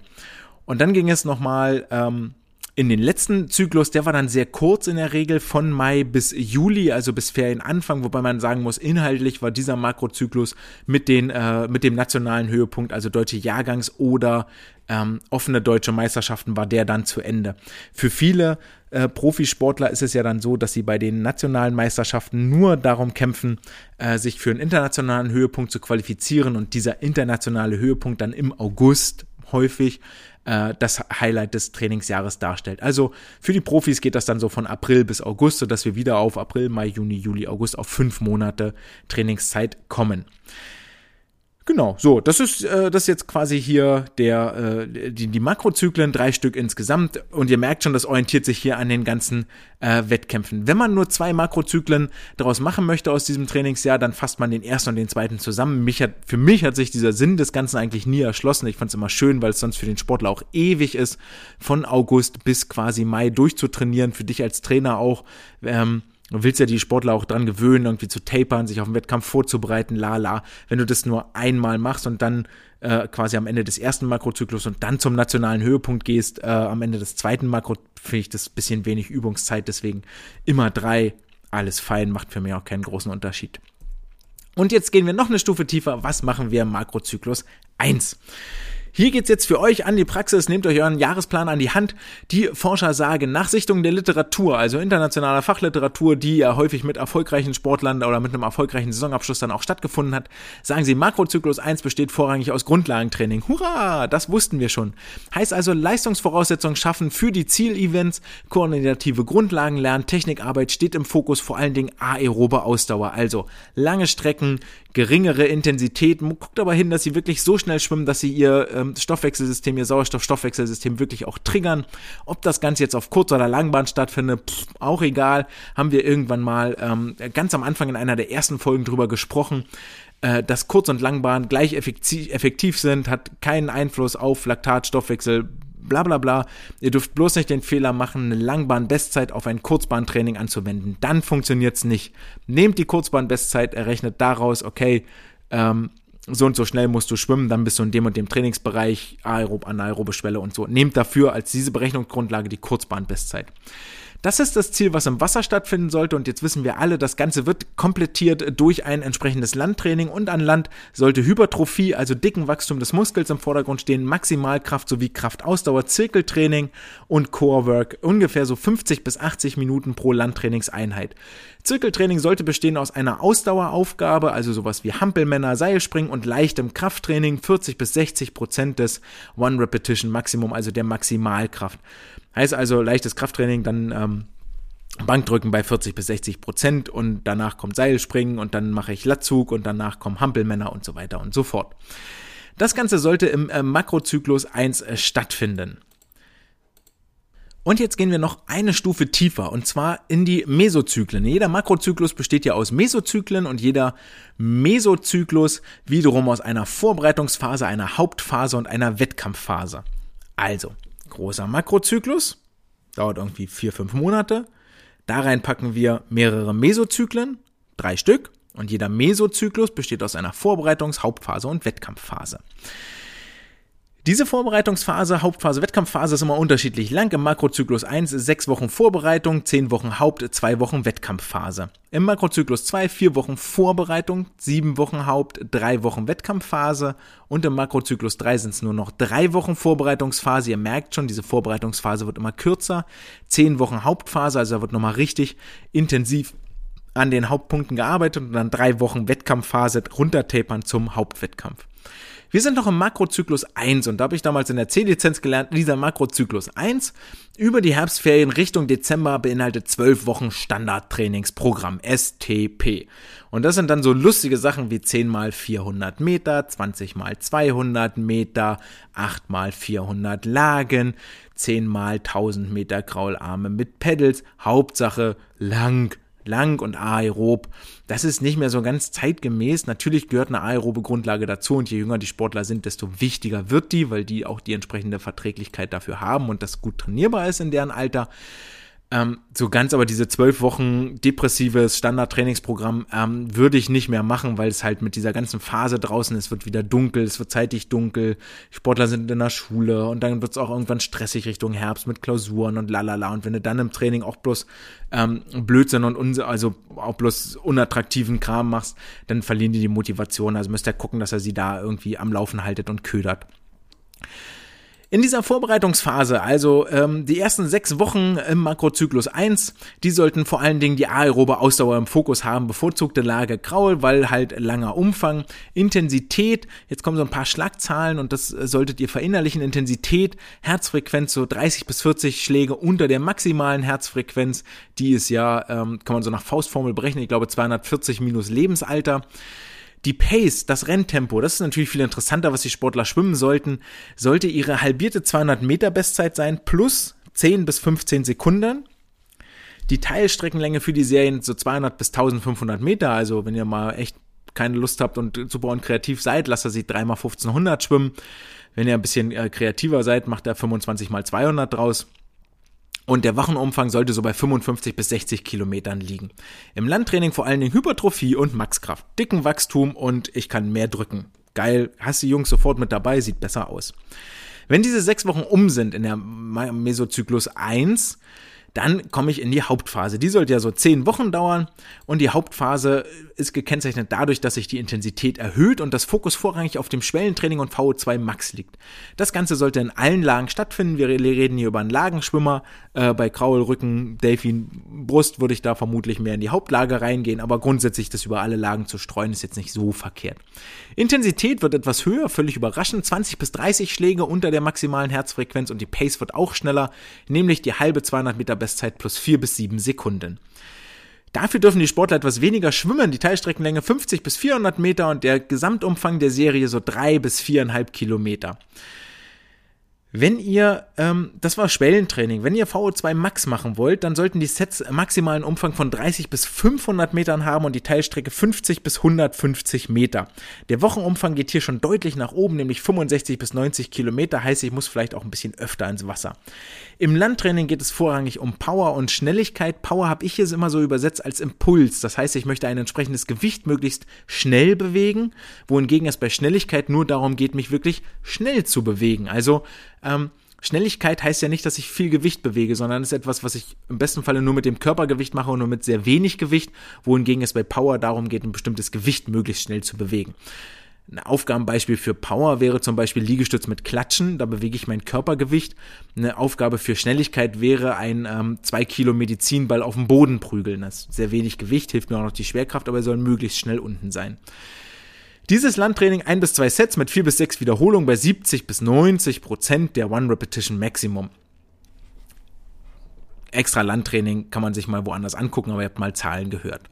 Speaker 1: Und dann ging es nochmal ähm, in den letzten Zyklus, der war dann sehr kurz in der Regel von Mai bis Juli, also bis Ferienanfang, wobei man sagen muss, inhaltlich war dieser Makrozyklus mit den äh, mit dem nationalen Höhepunkt, also deutsche Jahrgangs- oder ähm, offene deutsche Meisterschaften, war der dann zu Ende. Für viele äh, Profisportler ist es ja dann so, dass sie bei den nationalen Meisterschaften nur darum kämpfen, äh, sich für einen internationalen Höhepunkt zu qualifizieren und dieser internationale Höhepunkt dann im August häufig äh, das Highlight des Trainingsjahres darstellt. Also für die Profis geht das dann so von April bis August, sodass wir wieder auf April, Mai, Juni, Juli, August auf fünf Monate Trainingszeit kommen. Genau, so, das ist äh, das ist jetzt quasi hier der äh, die, die Makrozyklen, drei Stück insgesamt und ihr merkt schon, das orientiert sich hier an den ganzen äh, Wettkämpfen. Wenn man nur zwei Makrozyklen daraus machen möchte aus diesem Trainingsjahr, dann fasst man den ersten und den zweiten zusammen. Mich hat, für mich hat sich dieser Sinn des Ganzen eigentlich nie erschlossen. Ich fand es immer schön, weil es sonst für den Sportler auch ewig ist, von August bis quasi Mai durchzutrainieren, für dich als Trainer auch. Ähm, Du willst ja die Sportler auch dran gewöhnen, irgendwie zu tapern, sich auf den Wettkampf vorzubereiten, la la. Wenn du das nur einmal machst und dann äh, quasi am Ende des ersten Makrozyklus und dann zum nationalen Höhepunkt gehst, äh, am Ende des zweiten Makro, finde ich das bisschen wenig Übungszeit, deswegen immer drei, alles fein, macht für mich auch keinen großen Unterschied. Und jetzt gehen wir noch eine Stufe tiefer. Was machen wir im Makrozyklus 1? Hier geht's jetzt für euch an die Praxis. Nehmt euch euren Jahresplan an die Hand. Die Forscher sagen, nach Sichtung der Literatur, also internationaler Fachliteratur, die ja häufig mit erfolgreichen Sportlern oder mit einem erfolgreichen Saisonabschluss dann auch stattgefunden hat, sagen sie, Makrozyklus 1 besteht vorrangig aus Grundlagentraining. Hurra, das wussten wir schon. Heißt also Leistungsvoraussetzungen schaffen für die Zielevents, koordinative Grundlagen lernen, Technikarbeit steht im Fokus, vor allen Dingen aerobe Ausdauer, also lange Strecken, geringere Intensität. Guckt aber hin, dass sie wirklich so schnell schwimmen, dass sie ihr ähm, Stoffwechselsystem, ihr Sauerstoffstoffwechselsystem wirklich auch triggern. Ob das Ganze jetzt auf Kurz- oder Langbahn stattfindet, pff, auch egal. Haben wir irgendwann mal ähm, ganz am Anfang in einer der ersten Folgen drüber gesprochen äh, dass Kurz- und Langbahn gleich effektiv sind, hat keinen Einfluss auf Laktatstoffwechsel, bla bla bla. Ihr dürft bloß nicht den Fehler machen, eine Langbahn-Bestzeit auf ein Kurzbahntraining anzuwenden. Dann funktioniert es nicht. Nehmt die Kurzbahn-Bestzeit, errechnet daraus, okay, ähm, so und so schnell musst du schwimmen, dann bist du in dem und dem Trainingsbereich, aerob, anaerobe Schwelle und so. Nehmt dafür als diese Berechnungsgrundlage die Kurzbahn-Bestzeit. Das ist das Ziel, was im Wasser stattfinden sollte. Und jetzt wissen wir alle, das Ganze wird komplettiert durch ein entsprechendes Landtraining. Und an Land sollte Hypertrophie, also dicken Wachstum des Muskels im Vordergrund stehen, Maximalkraft sowie Kraftausdauer, Zirkeltraining und Corework ungefähr so 50 bis 80 Minuten pro Landtrainingseinheit. Zirkeltraining sollte bestehen aus einer Ausdaueraufgabe, also sowas wie Hampelmänner, Seilspringen und leichtem Krafttraining, 40 bis 60 Prozent des One Repetition Maximum, also der Maximalkraft. Heißt also leichtes Krafttraining, dann ähm, Bankdrücken bei 40 bis 60 Prozent und danach kommt Seilspringen und dann mache ich Latzug und danach kommen Hampelmänner und so weiter und so fort. Das Ganze sollte im äh, Makrozyklus 1 äh, stattfinden. Und jetzt gehen wir noch eine Stufe tiefer und zwar in die Mesozyklen. Jeder Makrozyklus besteht ja aus Mesozyklen und jeder Mesozyklus wiederum aus einer Vorbereitungsphase, einer Hauptphase und einer Wettkampfphase. Also, großer Makrozyklus, dauert irgendwie vier, fünf Monate. Da rein packen wir mehrere Mesozyklen, drei Stück, und jeder Mesozyklus besteht aus einer Vorbereitungs-, Hauptphase und Wettkampfphase. Diese Vorbereitungsphase, Hauptphase, Wettkampfphase ist immer unterschiedlich lang. Im Makrozyklus 1 sechs Wochen Vorbereitung, zehn Wochen Haupt, zwei Wochen Wettkampfphase. Im Makrozyklus 2 vier Wochen Vorbereitung, sieben Wochen Haupt, drei Wochen Wettkampfphase. Und im Makrozyklus 3 sind es nur noch drei Wochen Vorbereitungsphase. Ihr merkt schon, diese Vorbereitungsphase wird immer kürzer. Zehn Wochen Hauptphase, also da wird nochmal richtig intensiv an den Hauptpunkten gearbeitet und dann drei Wochen Wettkampfphase runtertapern zum Hauptwettkampf. Wir sind noch im Makrozyklus 1 und da habe ich damals in der C-Lizenz gelernt, dieser Makrozyklus 1 über die Herbstferien Richtung Dezember beinhaltet 12 Wochen Standardtrainingsprogramm, STP. Und das sind dann so lustige Sachen wie 10 mal 400 Meter, 20 mal 200 Meter, 8 mal 400 Lagen, 10 mal 1000 Meter Kraularme mit Pedals. Hauptsache lang, lang und aerob. Das ist nicht mehr so ganz zeitgemäß. Natürlich gehört eine aerobe Grundlage dazu und je jünger die Sportler sind, desto wichtiger wird die, weil die auch die entsprechende Verträglichkeit dafür haben und das gut trainierbar ist in deren Alter. Ähm, so ganz aber diese zwölf Wochen depressives Standardtrainingsprogramm ähm, würde ich nicht mehr machen, weil es halt mit dieser ganzen Phase draußen, es wird wieder dunkel, es wird zeitig dunkel, Sportler sind in der Schule und dann wird es auch irgendwann stressig Richtung Herbst mit Klausuren und lalala. Und wenn du dann im Training auch bloß ähm, Blödsinn und unse also auch bloß unattraktiven Kram machst, dann verlieren die die Motivation. Also müsst ihr gucken, dass er sie da irgendwie am Laufen haltet und ködert. In dieser Vorbereitungsphase, also ähm, die ersten sechs Wochen im Makrozyklus 1, die sollten vor allen Dingen die aerobe Ausdauer im Fokus haben, bevorzugte Lage Kraul, weil halt langer Umfang, Intensität, jetzt kommen so ein paar Schlagzahlen und das solltet ihr verinnerlichen, Intensität, Herzfrequenz so 30 bis 40 Schläge unter der maximalen Herzfrequenz, die ist ja, ähm, kann man so nach Faustformel berechnen, ich glaube 240 minus Lebensalter. Die Pace, das Renntempo, das ist natürlich viel interessanter, was die Sportler schwimmen sollten, sollte ihre halbierte 200 Meter Bestzeit sein plus 10 bis 15 Sekunden. Die Teilstreckenlänge für die Serien so 200 bis 1500 Meter, also wenn ihr mal echt keine Lust habt und super und kreativ seid, lasst er sie dreimal 1500 schwimmen. Wenn ihr ein bisschen äh, kreativer seid, macht er 25 mal 200 draus. Und der Wochenumfang sollte so bei 55 bis 60 Kilometern liegen. Im Landtraining vor allen Dingen Hypertrophie und Maxkraft. Dicken Wachstum und ich kann mehr drücken. Geil, hast die Jungs sofort mit dabei, sieht besser aus. Wenn diese sechs Wochen um sind in der Mesozyklus 1, dann komme ich in die Hauptphase. Die sollte ja so zehn Wochen dauern und die Hauptphase ist gekennzeichnet dadurch, dass sich die Intensität erhöht und das Fokus vorrangig auf dem Schwellentraining und VO2 Max liegt. Das Ganze sollte in allen Lagen stattfinden. Wir reden hier über einen Lagenschwimmer. Äh, bei Kraul, Rücken, Delfin, Brust würde ich da vermutlich mehr in die Hauptlage reingehen, aber grundsätzlich das über alle Lagen zu streuen ist jetzt nicht so verkehrt. Intensität wird etwas höher, völlig überraschend, 20 bis 30 Schläge unter der maximalen Herzfrequenz und die Pace wird auch schneller, nämlich die halbe 200 Meter Bestzeit plus 4 bis 7 Sekunden. Dafür dürfen die Sportler etwas weniger schwimmen, die Teilstreckenlänge 50 bis 400 Meter und der Gesamtumfang der Serie so 3 bis 4,5 Kilometer. Wenn ihr, ähm, das war Schwellentraining, wenn ihr VO2 Max machen wollt, dann sollten die Sets maximalen Umfang von 30 bis 500 Metern haben und die Teilstrecke 50 bis 150 Meter. Der Wochenumfang geht hier schon deutlich nach oben, nämlich 65 bis 90 Kilometer, heißt, ich muss vielleicht auch ein bisschen öfter ins Wasser. Im Landtraining geht es vorrangig um Power und Schnelligkeit. Power habe ich hier immer so übersetzt als Impuls. Das heißt, ich möchte ein entsprechendes Gewicht möglichst schnell bewegen, wohingegen es bei Schnelligkeit nur darum geht, mich wirklich schnell zu bewegen. Also ähm, Schnelligkeit heißt ja nicht, dass ich viel Gewicht bewege, sondern ist etwas, was ich im besten Falle nur mit dem Körpergewicht mache und nur mit sehr wenig Gewicht, wohingegen es bei Power darum geht, ein bestimmtes Gewicht möglichst schnell zu bewegen. Ein Aufgabenbeispiel für Power wäre zum Beispiel Liegestütz mit Klatschen, da bewege ich mein Körpergewicht. Eine Aufgabe für Schnelligkeit wäre ein ähm, 2 Kilo Medizinball auf dem Boden prügeln. Das ist sehr wenig Gewicht, hilft mir auch noch die Schwerkraft, aber er soll möglichst schnell unten sein. Dieses Landtraining ein bis zwei Sets mit vier bis sechs Wiederholungen bei 70 bis 90 Prozent der One Repetition Maximum. Extra Landtraining kann man sich mal woanders angucken, aber ihr habt mal Zahlen gehört.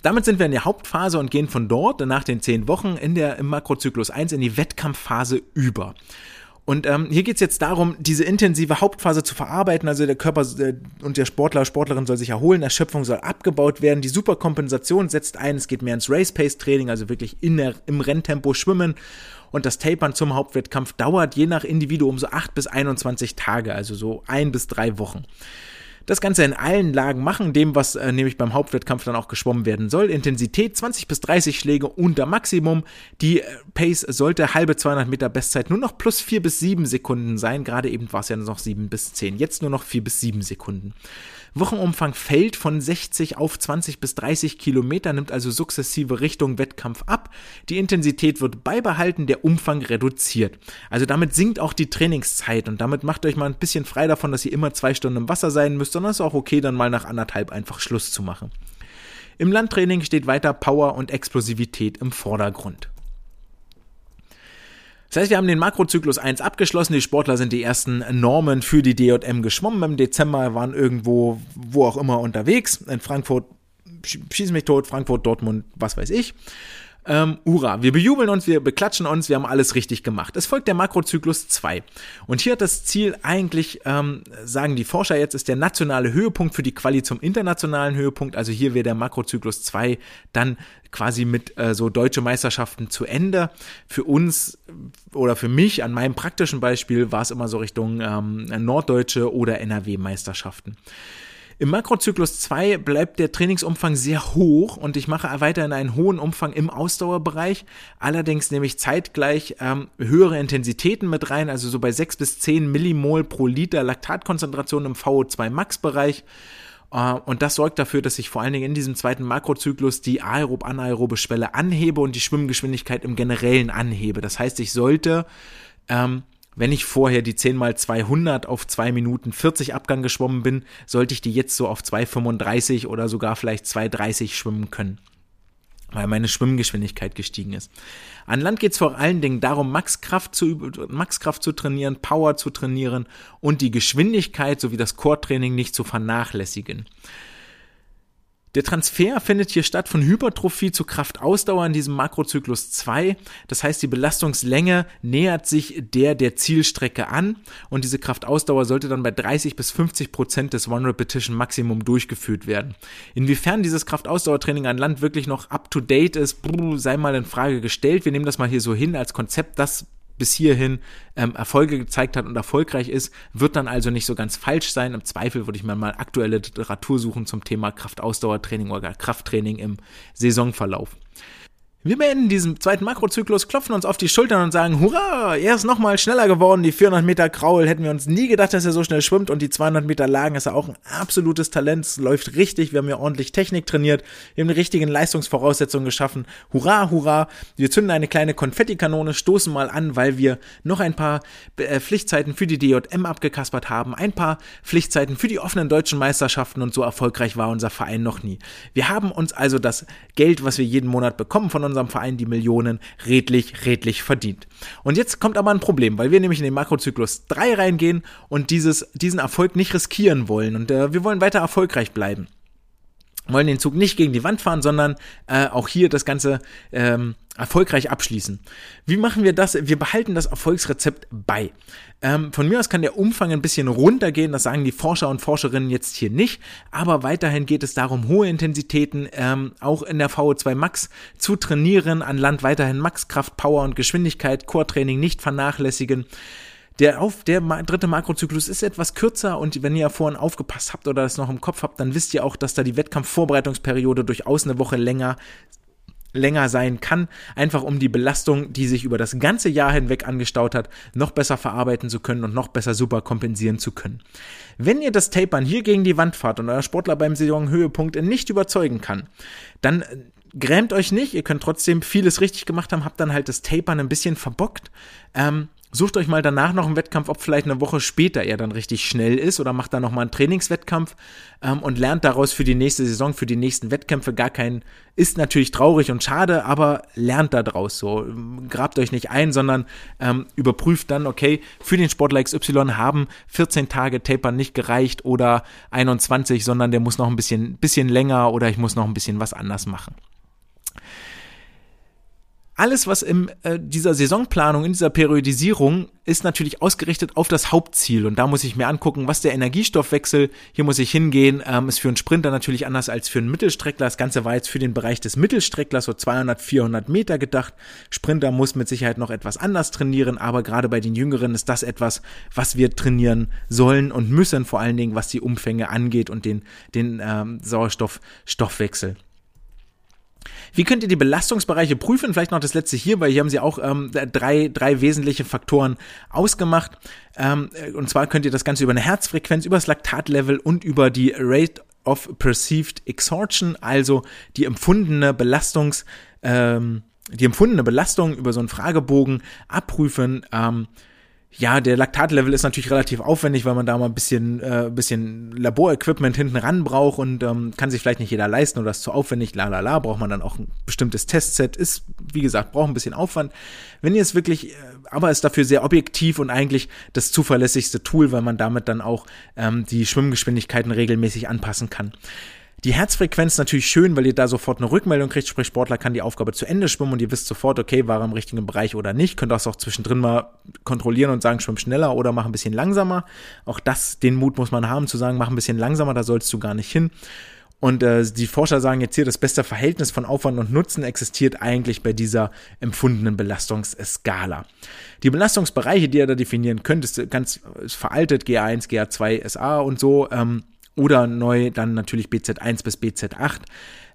Speaker 1: Damit sind wir in der Hauptphase und gehen von dort nach den zehn Wochen in der, im Makrozyklus 1 in die Wettkampfphase über. Und ähm, hier geht's jetzt darum, diese intensive Hauptphase zu verarbeiten. Also der Körper äh, und der Sportler, Sportlerin soll sich erholen, Erschöpfung soll abgebaut werden, die Superkompensation setzt ein, es geht mehr ins Race-Pace-Training, also wirklich in der, im Renntempo schwimmen. Und das Tapern zum Hauptwettkampf dauert je nach Individuum so acht bis 21 Tage, also so ein bis drei Wochen. Das Ganze in allen Lagen machen, dem, was äh, nämlich beim Hauptwettkampf dann auch geschwommen werden soll. Intensität 20 bis 30 Schläge unter Maximum. Die äh, Pace sollte halbe 200 Meter Bestzeit nur noch plus 4 bis 7 Sekunden sein. Gerade eben war es ja noch 7 bis 10. Jetzt nur noch 4 bis 7 Sekunden. Wochenumfang fällt von 60 auf 20 bis 30 Kilometer, nimmt also sukzessive Richtung Wettkampf ab. Die Intensität wird beibehalten, der Umfang reduziert. Also damit sinkt auch die Trainingszeit und damit macht euch mal ein bisschen frei davon, dass ihr immer zwei Stunden im Wasser sein müsst, sondern es ist auch okay, dann mal nach anderthalb einfach Schluss zu machen. Im Landtraining steht weiter Power und Explosivität im Vordergrund. Das heißt, wir haben den Makrozyklus 1 abgeschlossen. Die Sportler sind die ersten Normen für die DJM geschwommen. Im Dezember waren irgendwo, wo auch immer unterwegs. In Frankfurt, schieß mich tot, Frankfurt, Dortmund, was weiß ich. Ähm, hurra, wir bejubeln uns, wir beklatschen uns, wir haben alles richtig gemacht. Es folgt der Makrozyklus 2. Und hier hat das Ziel eigentlich, ähm, sagen die Forscher jetzt, ist der nationale Höhepunkt für die Quali zum internationalen Höhepunkt. Also hier wäre der Makrozyklus 2 dann quasi mit äh, so deutsche Meisterschaften zu Ende. Für uns oder für mich an meinem praktischen Beispiel war es immer so Richtung ähm, norddeutsche oder NRW-Meisterschaften. Im Makrozyklus 2 bleibt der Trainingsumfang sehr hoch und ich mache weiterhin einen hohen Umfang im Ausdauerbereich. Allerdings nehme ich zeitgleich ähm, höhere Intensitäten mit rein, also so bei 6 bis 10 Millimol pro Liter Laktatkonzentration im VO2 Max Bereich. Uh, und das sorgt dafür, dass ich vor allen Dingen in diesem zweiten Makrozyklus die aerob-anaerobe Schwelle anhebe und die Schwimmgeschwindigkeit im Generellen anhebe. Das heißt, ich sollte ähm, wenn ich vorher die 10 mal 200 auf 2 Minuten 40 Abgang geschwommen bin, sollte ich die jetzt so auf 2,35 oder sogar vielleicht 2,30 schwimmen können, weil meine Schwimmgeschwindigkeit gestiegen ist. An Land geht es vor allen Dingen darum, Maxkraft zu, Maxkraft zu trainieren, Power zu trainieren und die Geschwindigkeit sowie das Core-Training nicht zu vernachlässigen. Der Transfer findet hier statt von Hypertrophie zu Kraftausdauer in diesem Makrozyklus 2. Das heißt, die Belastungslänge nähert sich der der Zielstrecke an und diese Kraftausdauer sollte dann bei 30 bis 50 Prozent des One Repetition Maximum durchgeführt werden. Inwiefern dieses Kraftausdauertraining an Land wirklich noch up to date ist, sei mal in Frage gestellt. Wir nehmen das mal hier so hin als Konzept, das bis hierhin ähm, Erfolge gezeigt hat und erfolgreich ist, wird dann also nicht so ganz falsch sein. Im Zweifel würde ich mir mal aktuelle Literatur suchen zum Thema Kraftausdauertraining oder Krafttraining im Saisonverlauf. Wir beenden diesen zweiten Makrozyklus, klopfen uns auf die Schultern und sagen, hurra, er ist nochmal schneller geworden. Die 400 Meter Kraul hätten wir uns nie gedacht, dass er so schnell schwimmt und die 200 Meter Lagen ist er auch ein absolutes Talent. Es läuft richtig, wir haben ja ordentlich Technik trainiert, wir haben die richtigen Leistungsvoraussetzungen geschaffen. Hurra, hurra. Wir zünden eine kleine Konfettikanone, stoßen mal an, weil wir noch ein paar äh, Pflichtzeiten für die DJM abgekaspert haben, ein paar Pflichtzeiten für die offenen deutschen Meisterschaften und so erfolgreich war unser Verein noch nie. Wir haben uns also das Geld, was wir jeden Monat bekommen von unserem Verein die Millionen redlich, redlich verdient. Und jetzt kommt aber ein Problem, weil wir nämlich in den Makrozyklus 3 reingehen und dieses, diesen Erfolg nicht riskieren wollen und äh, wir wollen weiter erfolgreich bleiben wollen den Zug nicht gegen die Wand fahren, sondern äh, auch hier das Ganze ähm, erfolgreich abschließen. Wie machen wir das? Wir behalten das Erfolgsrezept bei. Ähm, von mir aus kann der Umfang ein bisschen runtergehen, das sagen die Forscher und Forscherinnen jetzt hier nicht, aber weiterhin geht es darum, hohe Intensitäten ähm, auch in der VO2 Max zu trainieren, an Land weiterhin Maxkraft, Power und Geschwindigkeit, Core-Training nicht vernachlässigen. Der, auf, der dritte Makrozyklus ist etwas kürzer und wenn ihr vorhin aufgepasst habt oder das noch im Kopf habt, dann wisst ihr auch, dass da die Wettkampfvorbereitungsperiode durchaus eine Woche länger länger sein kann, einfach um die Belastung, die sich über das ganze Jahr hinweg angestaut hat, noch besser verarbeiten zu können und noch besser super kompensieren zu können. Wenn ihr das Tapern hier gegen die Wand fahrt und euer Sportler beim Saisonhöhepunkt nicht überzeugen kann, dann äh, grämt euch nicht, ihr könnt trotzdem vieles richtig gemacht haben, habt dann halt das Tapern ein bisschen verbockt. Ähm, Sucht euch mal danach noch einen Wettkampf, ob vielleicht eine Woche später er dann richtig schnell ist oder macht dann nochmal einen Trainingswettkampf ähm, und lernt daraus für die nächste Saison, für die nächsten Wettkämpfe gar keinen, ist natürlich traurig und schade, aber lernt daraus so. Grabt euch nicht ein, sondern ähm, überprüft dann, okay, für den Sportler XY haben 14 Tage Taper nicht gereicht oder 21, sondern der muss noch ein bisschen, bisschen länger oder ich muss noch ein bisschen was anders machen alles, was in äh, dieser Saisonplanung, in dieser Periodisierung ist natürlich ausgerichtet auf das Hauptziel. Und da muss ich mir angucken, was der Energiestoffwechsel, hier muss ich hingehen, ähm, ist für einen Sprinter natürlich anders als für einen Mittelstreckler. Das Ganze war jetzt für den Bereich des Mittelstrecklers so 200, 400 Meter gedacht. Sprinter muss mit Sicherheit noch etwas anders trainieren, aber gerade bei den Jüngeren ist das etwas, was wir trainieren sollen und müssen, vor allen Dingen was die Umfänge angeht und den, den ähm, Sauerstoffstoffwechsel. Wie könnt ihr die Belastungsbereiche prüfen? Vielleicht noch das letzte hier, weil hier haben sie auch ähm, drei, drei wesentliche Faktoren ausgemacht. Ähm, und zwar könnt ihr das Ganze über eine Herzfrequenz, über das Laktatlevel und über die Rate of Perceived Exhaustion, also die empfundene Belastungs, ähm, die empfundene Belastung über so einen Fragebogen abprüfen. Ähm, ja, der Laktatlevel ist natürlich relativ aufwendig, weil man da mal ein bisschen, äh, bisschen Laborequipment hinten ran braucht und ähm, kann sich vielleicht nicht jeder leisten oder ist zu aufwendig, la la la, braucht man dann auch ein bestimmtes Testset, ist, wie gesagt, braucht ein bisschen Aufwand. Wenn ihr es wirklich, äh, aber ist dafür sehr objektiv und eigentlich das zuverlässigste Tool, weil man damit dann auch ähm, die Schwimmgeschwindigkeiten regelmäßig anpassen kann. Die Herzfrequenz natürlich schön, weil ihr da sofort eine Rückmeldung kriegt, sprich Sportler kann die Aufgabe zu Ende schwimmen und ihr wisst sofort, okay, war er im richtigen Bereich oder nicht. Könnt das auch zwischendrin mal kontrollieren und sagen, schwimm schneller oder mach ein bisschen langsamer. Auch das, den Mut muss man haben zu sagen, mach ein bisschen langsamer, da sollst du gar nicht hin. Und äh, die Forscher sagen jetzt hier, das beste Verhältnis von Aufwand und Nutzen existiert eigentlich bei dieser empfundenen Belastungsskala. Die Belastungsbereiche, die ihr da definieren könnt, ist ganz ist veraltet, GA1, GA2, SA und so. Ähm, oder neu dann natürlich BZ1 bis BZ8.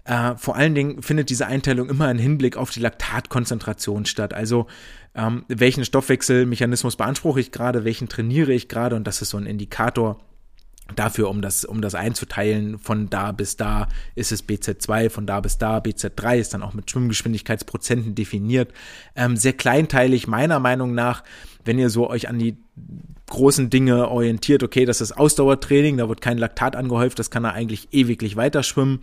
Speaker 1: Äh, vor allen Dingen findet diese Einteilung immer im Hinblick auf die Laktatkonzentration statt. Also ähm, welchen Stoffwechselmechanismus beanspruche ich gerade, welchen trainiere ich gerade und das ist so ein Indikator dafür, um das, um das einzuteilen, von da bis da ist es BZ2, von da bis da BZ3 ist dann auch mit Schwimmgeschwindigkeitsprozenten definiert. Ähm, sehr kleinteilig meiner Meinung nach, wenn ihr so euch an die großen Dinge orientiert, okay, das ist Ausdauertraining, da wird kein Laktat angehäuft, das kann er eigentlich ewiglich weiter schwimmen.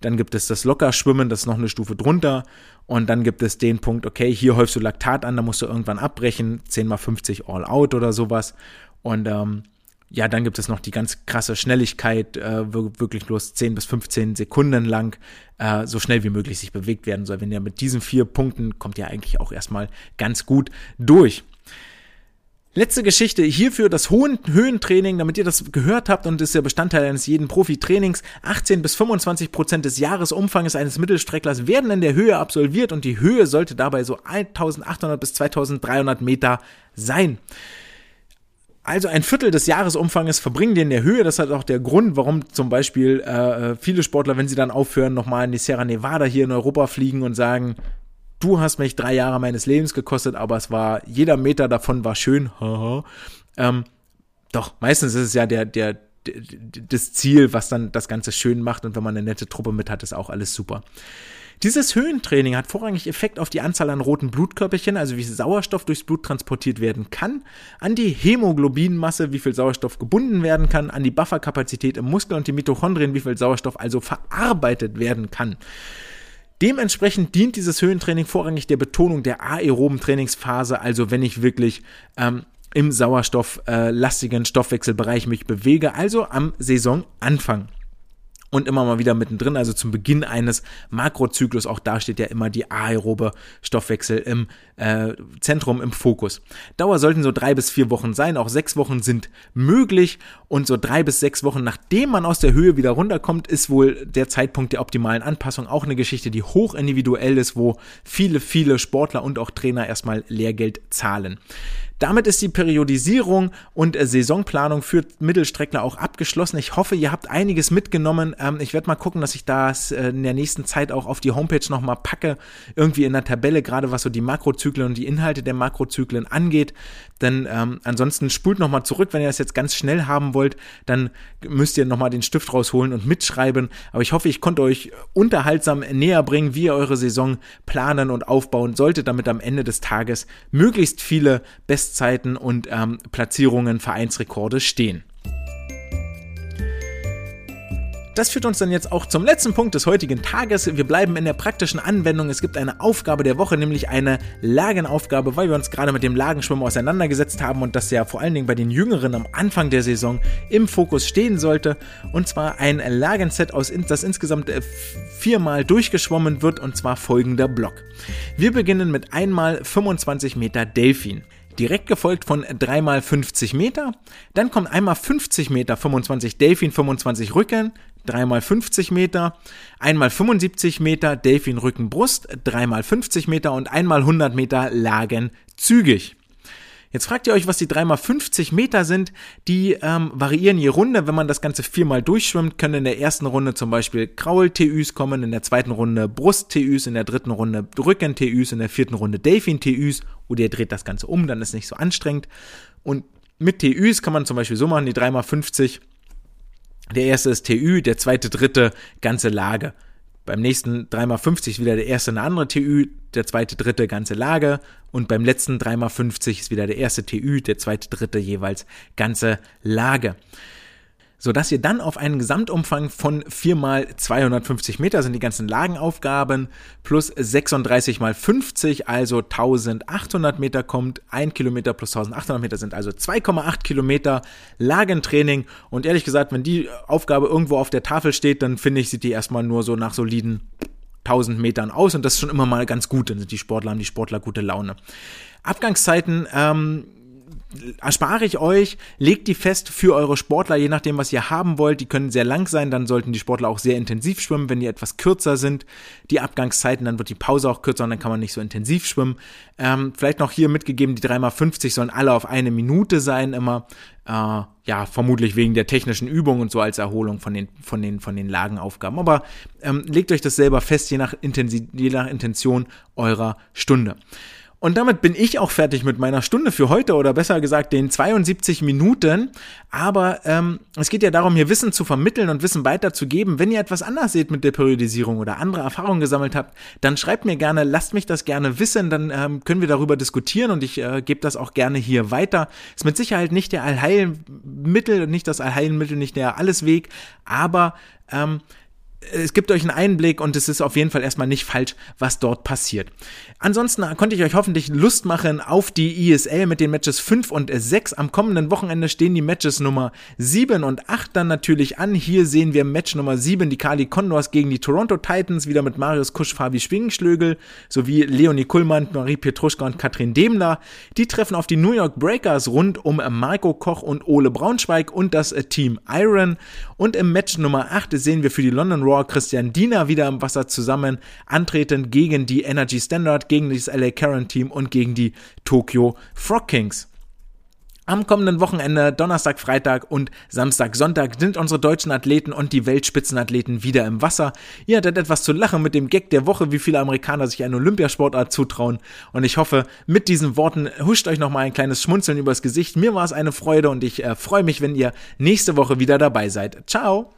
Speaker 1: Dann gibt es das Lockerschwimmen, das ist noch eine Stufe drunter. Und dann gibt es den Punkt, okay, hier häufst du Laktat an, da musst du irgendwann abbrechen, 10 mal 50 All Out oder sowas. Und ähm, ja, dann gibt es noch die ganz krasse Schnelligkeit, äh, wirklich bloß 10 bis 15 Sekunden lang äh, so schnell wie möglich sich bewegt werden soll. Wenn ihr mit diesen vier Punkten kommt ihr eigentlich auch erstmal ganz gut durch. Letzte Geschichte hierfür das hohen Höhentraining, damit ihr das gehört habt und ist ja Bestandteil eines jeden Profi-Trainings. 18 bis 25 Prozent des Jahresumfanges eines Mittelstrecklers werden in der Höhe absolviert und die Höhe sollte dabei so 1800 bis 2300 Meter sein. Also ein Viertel des Jahresumfanges verbringen die in der Höhe. Das ist auch der Grund, warum zum Beispiel äh, viele Sportler, wenn sie dann aufhören, nochmal in die Sierra Nevada hier in Europa fliegen und sagen, du hast mich drei Jahre meines Lebens gekostet, aber es war, jeder Meter davon war schön. ähm, doch, meistens ist es ja der, der, das Ziel, was dann das Ganze schön macht und wenn man eine nette Truppe mit hat, ist auch alles super. Dieses Höhentraining hat vorrangig Effekt auf die Anzahl an roten Blutkörperchen, also wie Sauerstoff durchs Blut transportiert werden kann, an die Hämoglobinmasse, wie viel Sauerstoff gebunden werden kann, an die Bufferkapazität im Muskel und die Mitochondrien, wie viel Sauerstoff also verarbeitet werden kann. Dementsprechend dient dieses Höhentraining vorrangig der Betonung der aeroben Trainingsphase, also wenn ich wirklich ähm, im sauerstofflastigen äh, Stoffwechselbereich mich bewege, also am Saisonanfang und immer mal wieder mittendrin, also zum Beginn eines Makrozyklus. Auch da steht ja immer die aerobe Stoffwechsel im äh, Zentrum, im Fokus. Dauer sollten so drei bis vier Wochen sein. Auch sechs Wochen sind möglich. Und so drei bis sechs Wochen, nachdem man aus der Höhe wieder runterkommt, ist wohl der Zeitpunkt der optimalen Anpassung auch eine Geschichte, die hoch individuell ist, wo viele, viele Sportler und auch Trainer erstmal Lehrgeld zahlen. Damit ist die Periodisierung und äh, Saisonplanung für Mittelstreckler auch abgeschlossen. Ich hoffe, ihr habt einiges mitgenommen. Ähm, ich werde mal gucken, dass ich das äh, in der nächsten Zeit auch auf die Homepage nochmal packe. Irgendwie in der Tabelle, gerade was so die Makrozyklen und die Inhalte der Makrozyklen angeht. Denn ähm, ansonsten spult nochmal zurück, wenn ihr das jetzt ganz schnell haben wollt, dann müsst ihr nochmal den Stift rausholen und mitschreiben. Aber ich hoffe, ich konnte euch unterhaltsam näher bringen, wie ihr eure Saison planen und aufbauen solltet, damit am Ende des Tages möglichst viele beste Bestzeiten und ähm, Platzierungen, Vereinsrekorde stehen. Das führt uns dann jetzt auch zum letzten Punkt des heutigen Tages. Wir bleiben in der praktischen Anwendung. Es gibt eine Aufgabe der Woche, nämlich eine Lagenaufgabe, weil wir uns gerade mit dem Lagenschwimmen auseinandergesetzt haben und das ja vor allen Dingen bei den Jüngeren am Anfang der Saison im Fokus stehen sollte. Und zwar ein Lagenset, aus, das insgesamt äh, viermal durchgeschwommen wird und zwar folgender Block. Wir beginnen mit einmal 25 Meter Delfin direkt gefolgt von dreimal 50 Meter. Dann kommt einmal 50 Meter, 25 Delfin, 25 Rücken, dreimal 50 Meter, einmal 75 Meter Delfin Rücken Brust, dreimal 50 Meter und einmal 100 Meter Lagen zügig. Jetzt fragt ihr euch, was die 3x50 Meter sind. Die ähm, variieren je Runde. Wenn man das Ganze viermal durchschwimmt, können in der ersten Runde zum Beispiel Kraul-TÜs kommen, in der zweiten Runde Brust-TÜs, in der dritten Runde Rücken-TÜs, in der vierten Runde Delfin-TÜs. Oder ihr dreht das Ganze um, dann ist nicht so anstrengend. Und mit TÜs kann man zum Beispiel so machen, die 3x50. Der erste ist TÜ, der zweite, dritte ganze Lage. Beim nächsten 3x50 ist wieder der erste eine andere TÜ, der zweite, dritte ganze Lage. Und beim letzten 3x50 ist wieder der erste TÜ, der zweite, dritte jeweils ganze Lage sodass ihr dann auf einen Gesamtumfang von 4 mal 250 Meter sind die ganzen Lagenaufgaben plus 36 mal 50, also 1800 Meter kommt. Ein Kilometer plus 1800 Meter sind also 2,8 Kilometer Lagentraining. Und ehrlich gesagt, wenn die Aufgabe irgendwo auf der Tafel steht, dann finde ich, sieht die erstmal nur so nach soliden 1000 Metern aus und das ist schon immer mal ganz gut. Dann sind die Sportler, haben die Sportler gute Laune. Abgangszeiten, ähm, erspare ich euch, legt die fest für eure Sportler, je nachdem, was ihr haben wollt. Die können sehr lang sein, dann sollten die Sportler auch sehr intensiv schwimmen. Wenn die etwas kürzer sind, die Abgangszeiten, dann wird die Pause auch kürzer und dann kann man nicht so intensiv schwimmen. Ähm, vielleicht noch hier mitgegeben, die 3x50 sollen alle auf eine Minute sein immer. Äh, ja, vermutlich wegen der technischen Übung und so als Erholung von den, von den, von den Lagenaufgaben. Aber ähm, legt euch das selber fest, je nach, Intensi je nach Intention eurer Stunde. Und damit bin ich auch fertig mit meiner Stunde für heute oder besser gesagt den 72 Minuten. Aber ähm, es geht ja darum, hier Wissen zu vermitteln und Wissen weiterzugeben. Wenn ihr etwas anders seht mit der Periodisierung oder andere Erfahrungen gesammelt habt, dann schreibt mir gerne, lasst mich das gerne wissen, dann ähm, können wir darüber diskutieren und ich äh, gebe das auch gerne hier weiter. Ist mit Sicherheit nicht der Allheilmittel, nicht das Allheilmittel, nicht der Allesweg, aber ähm, es gibt euch einen Einblick und es ist auf jeden Fall erstmal nicht falsch, was dort passiert. Ansonsten konnte ich euch hoffentlich Lust machen auf die ESL mit den Matches 5 und 6. Am kommenden Wochenende stehen die Matches Nummer 7 und 8 dann natürlich an. Hier sehen wir Match Nummer 7, die Kali Condors gegen die Toronto Titans, wieder mit Marius Kusch, Fabi Schwingenschlögel sowie Leonie Kuhlmann, Marie Pietruschka und Katrin Demler. Die treffen auf die New York Breakers rund um Marco Koch und Ole Braunschweig und das Team Iron. Und im Match Nummer 8 sehen wir für die London Raw Christian Diener wieder im Wasser zusammen antreten gegen die Energy Standard, gegen das LA Karen Team und gegen die Tokyo Frog Kings. Am kommenden Wochenende, Donnerstag, Freitag und Samstag, Sonntag sind unsere deutschen Athleten und die Weltspitzenathleten wieder im Wasser. Ihr hattet etwas zu lachen mit dem Gag der Woche, wie viele Amerikaner sich eine Olympiasportart zutrauen. Und ich hoffe, mit diesen Worten huscht euch nochmal ein kleines Schmunzeln übers Gesicht. Mir war es eine Freude und ich äh, freue mich, wenn ihr nächste Woche wieder dabei seid. Ciao!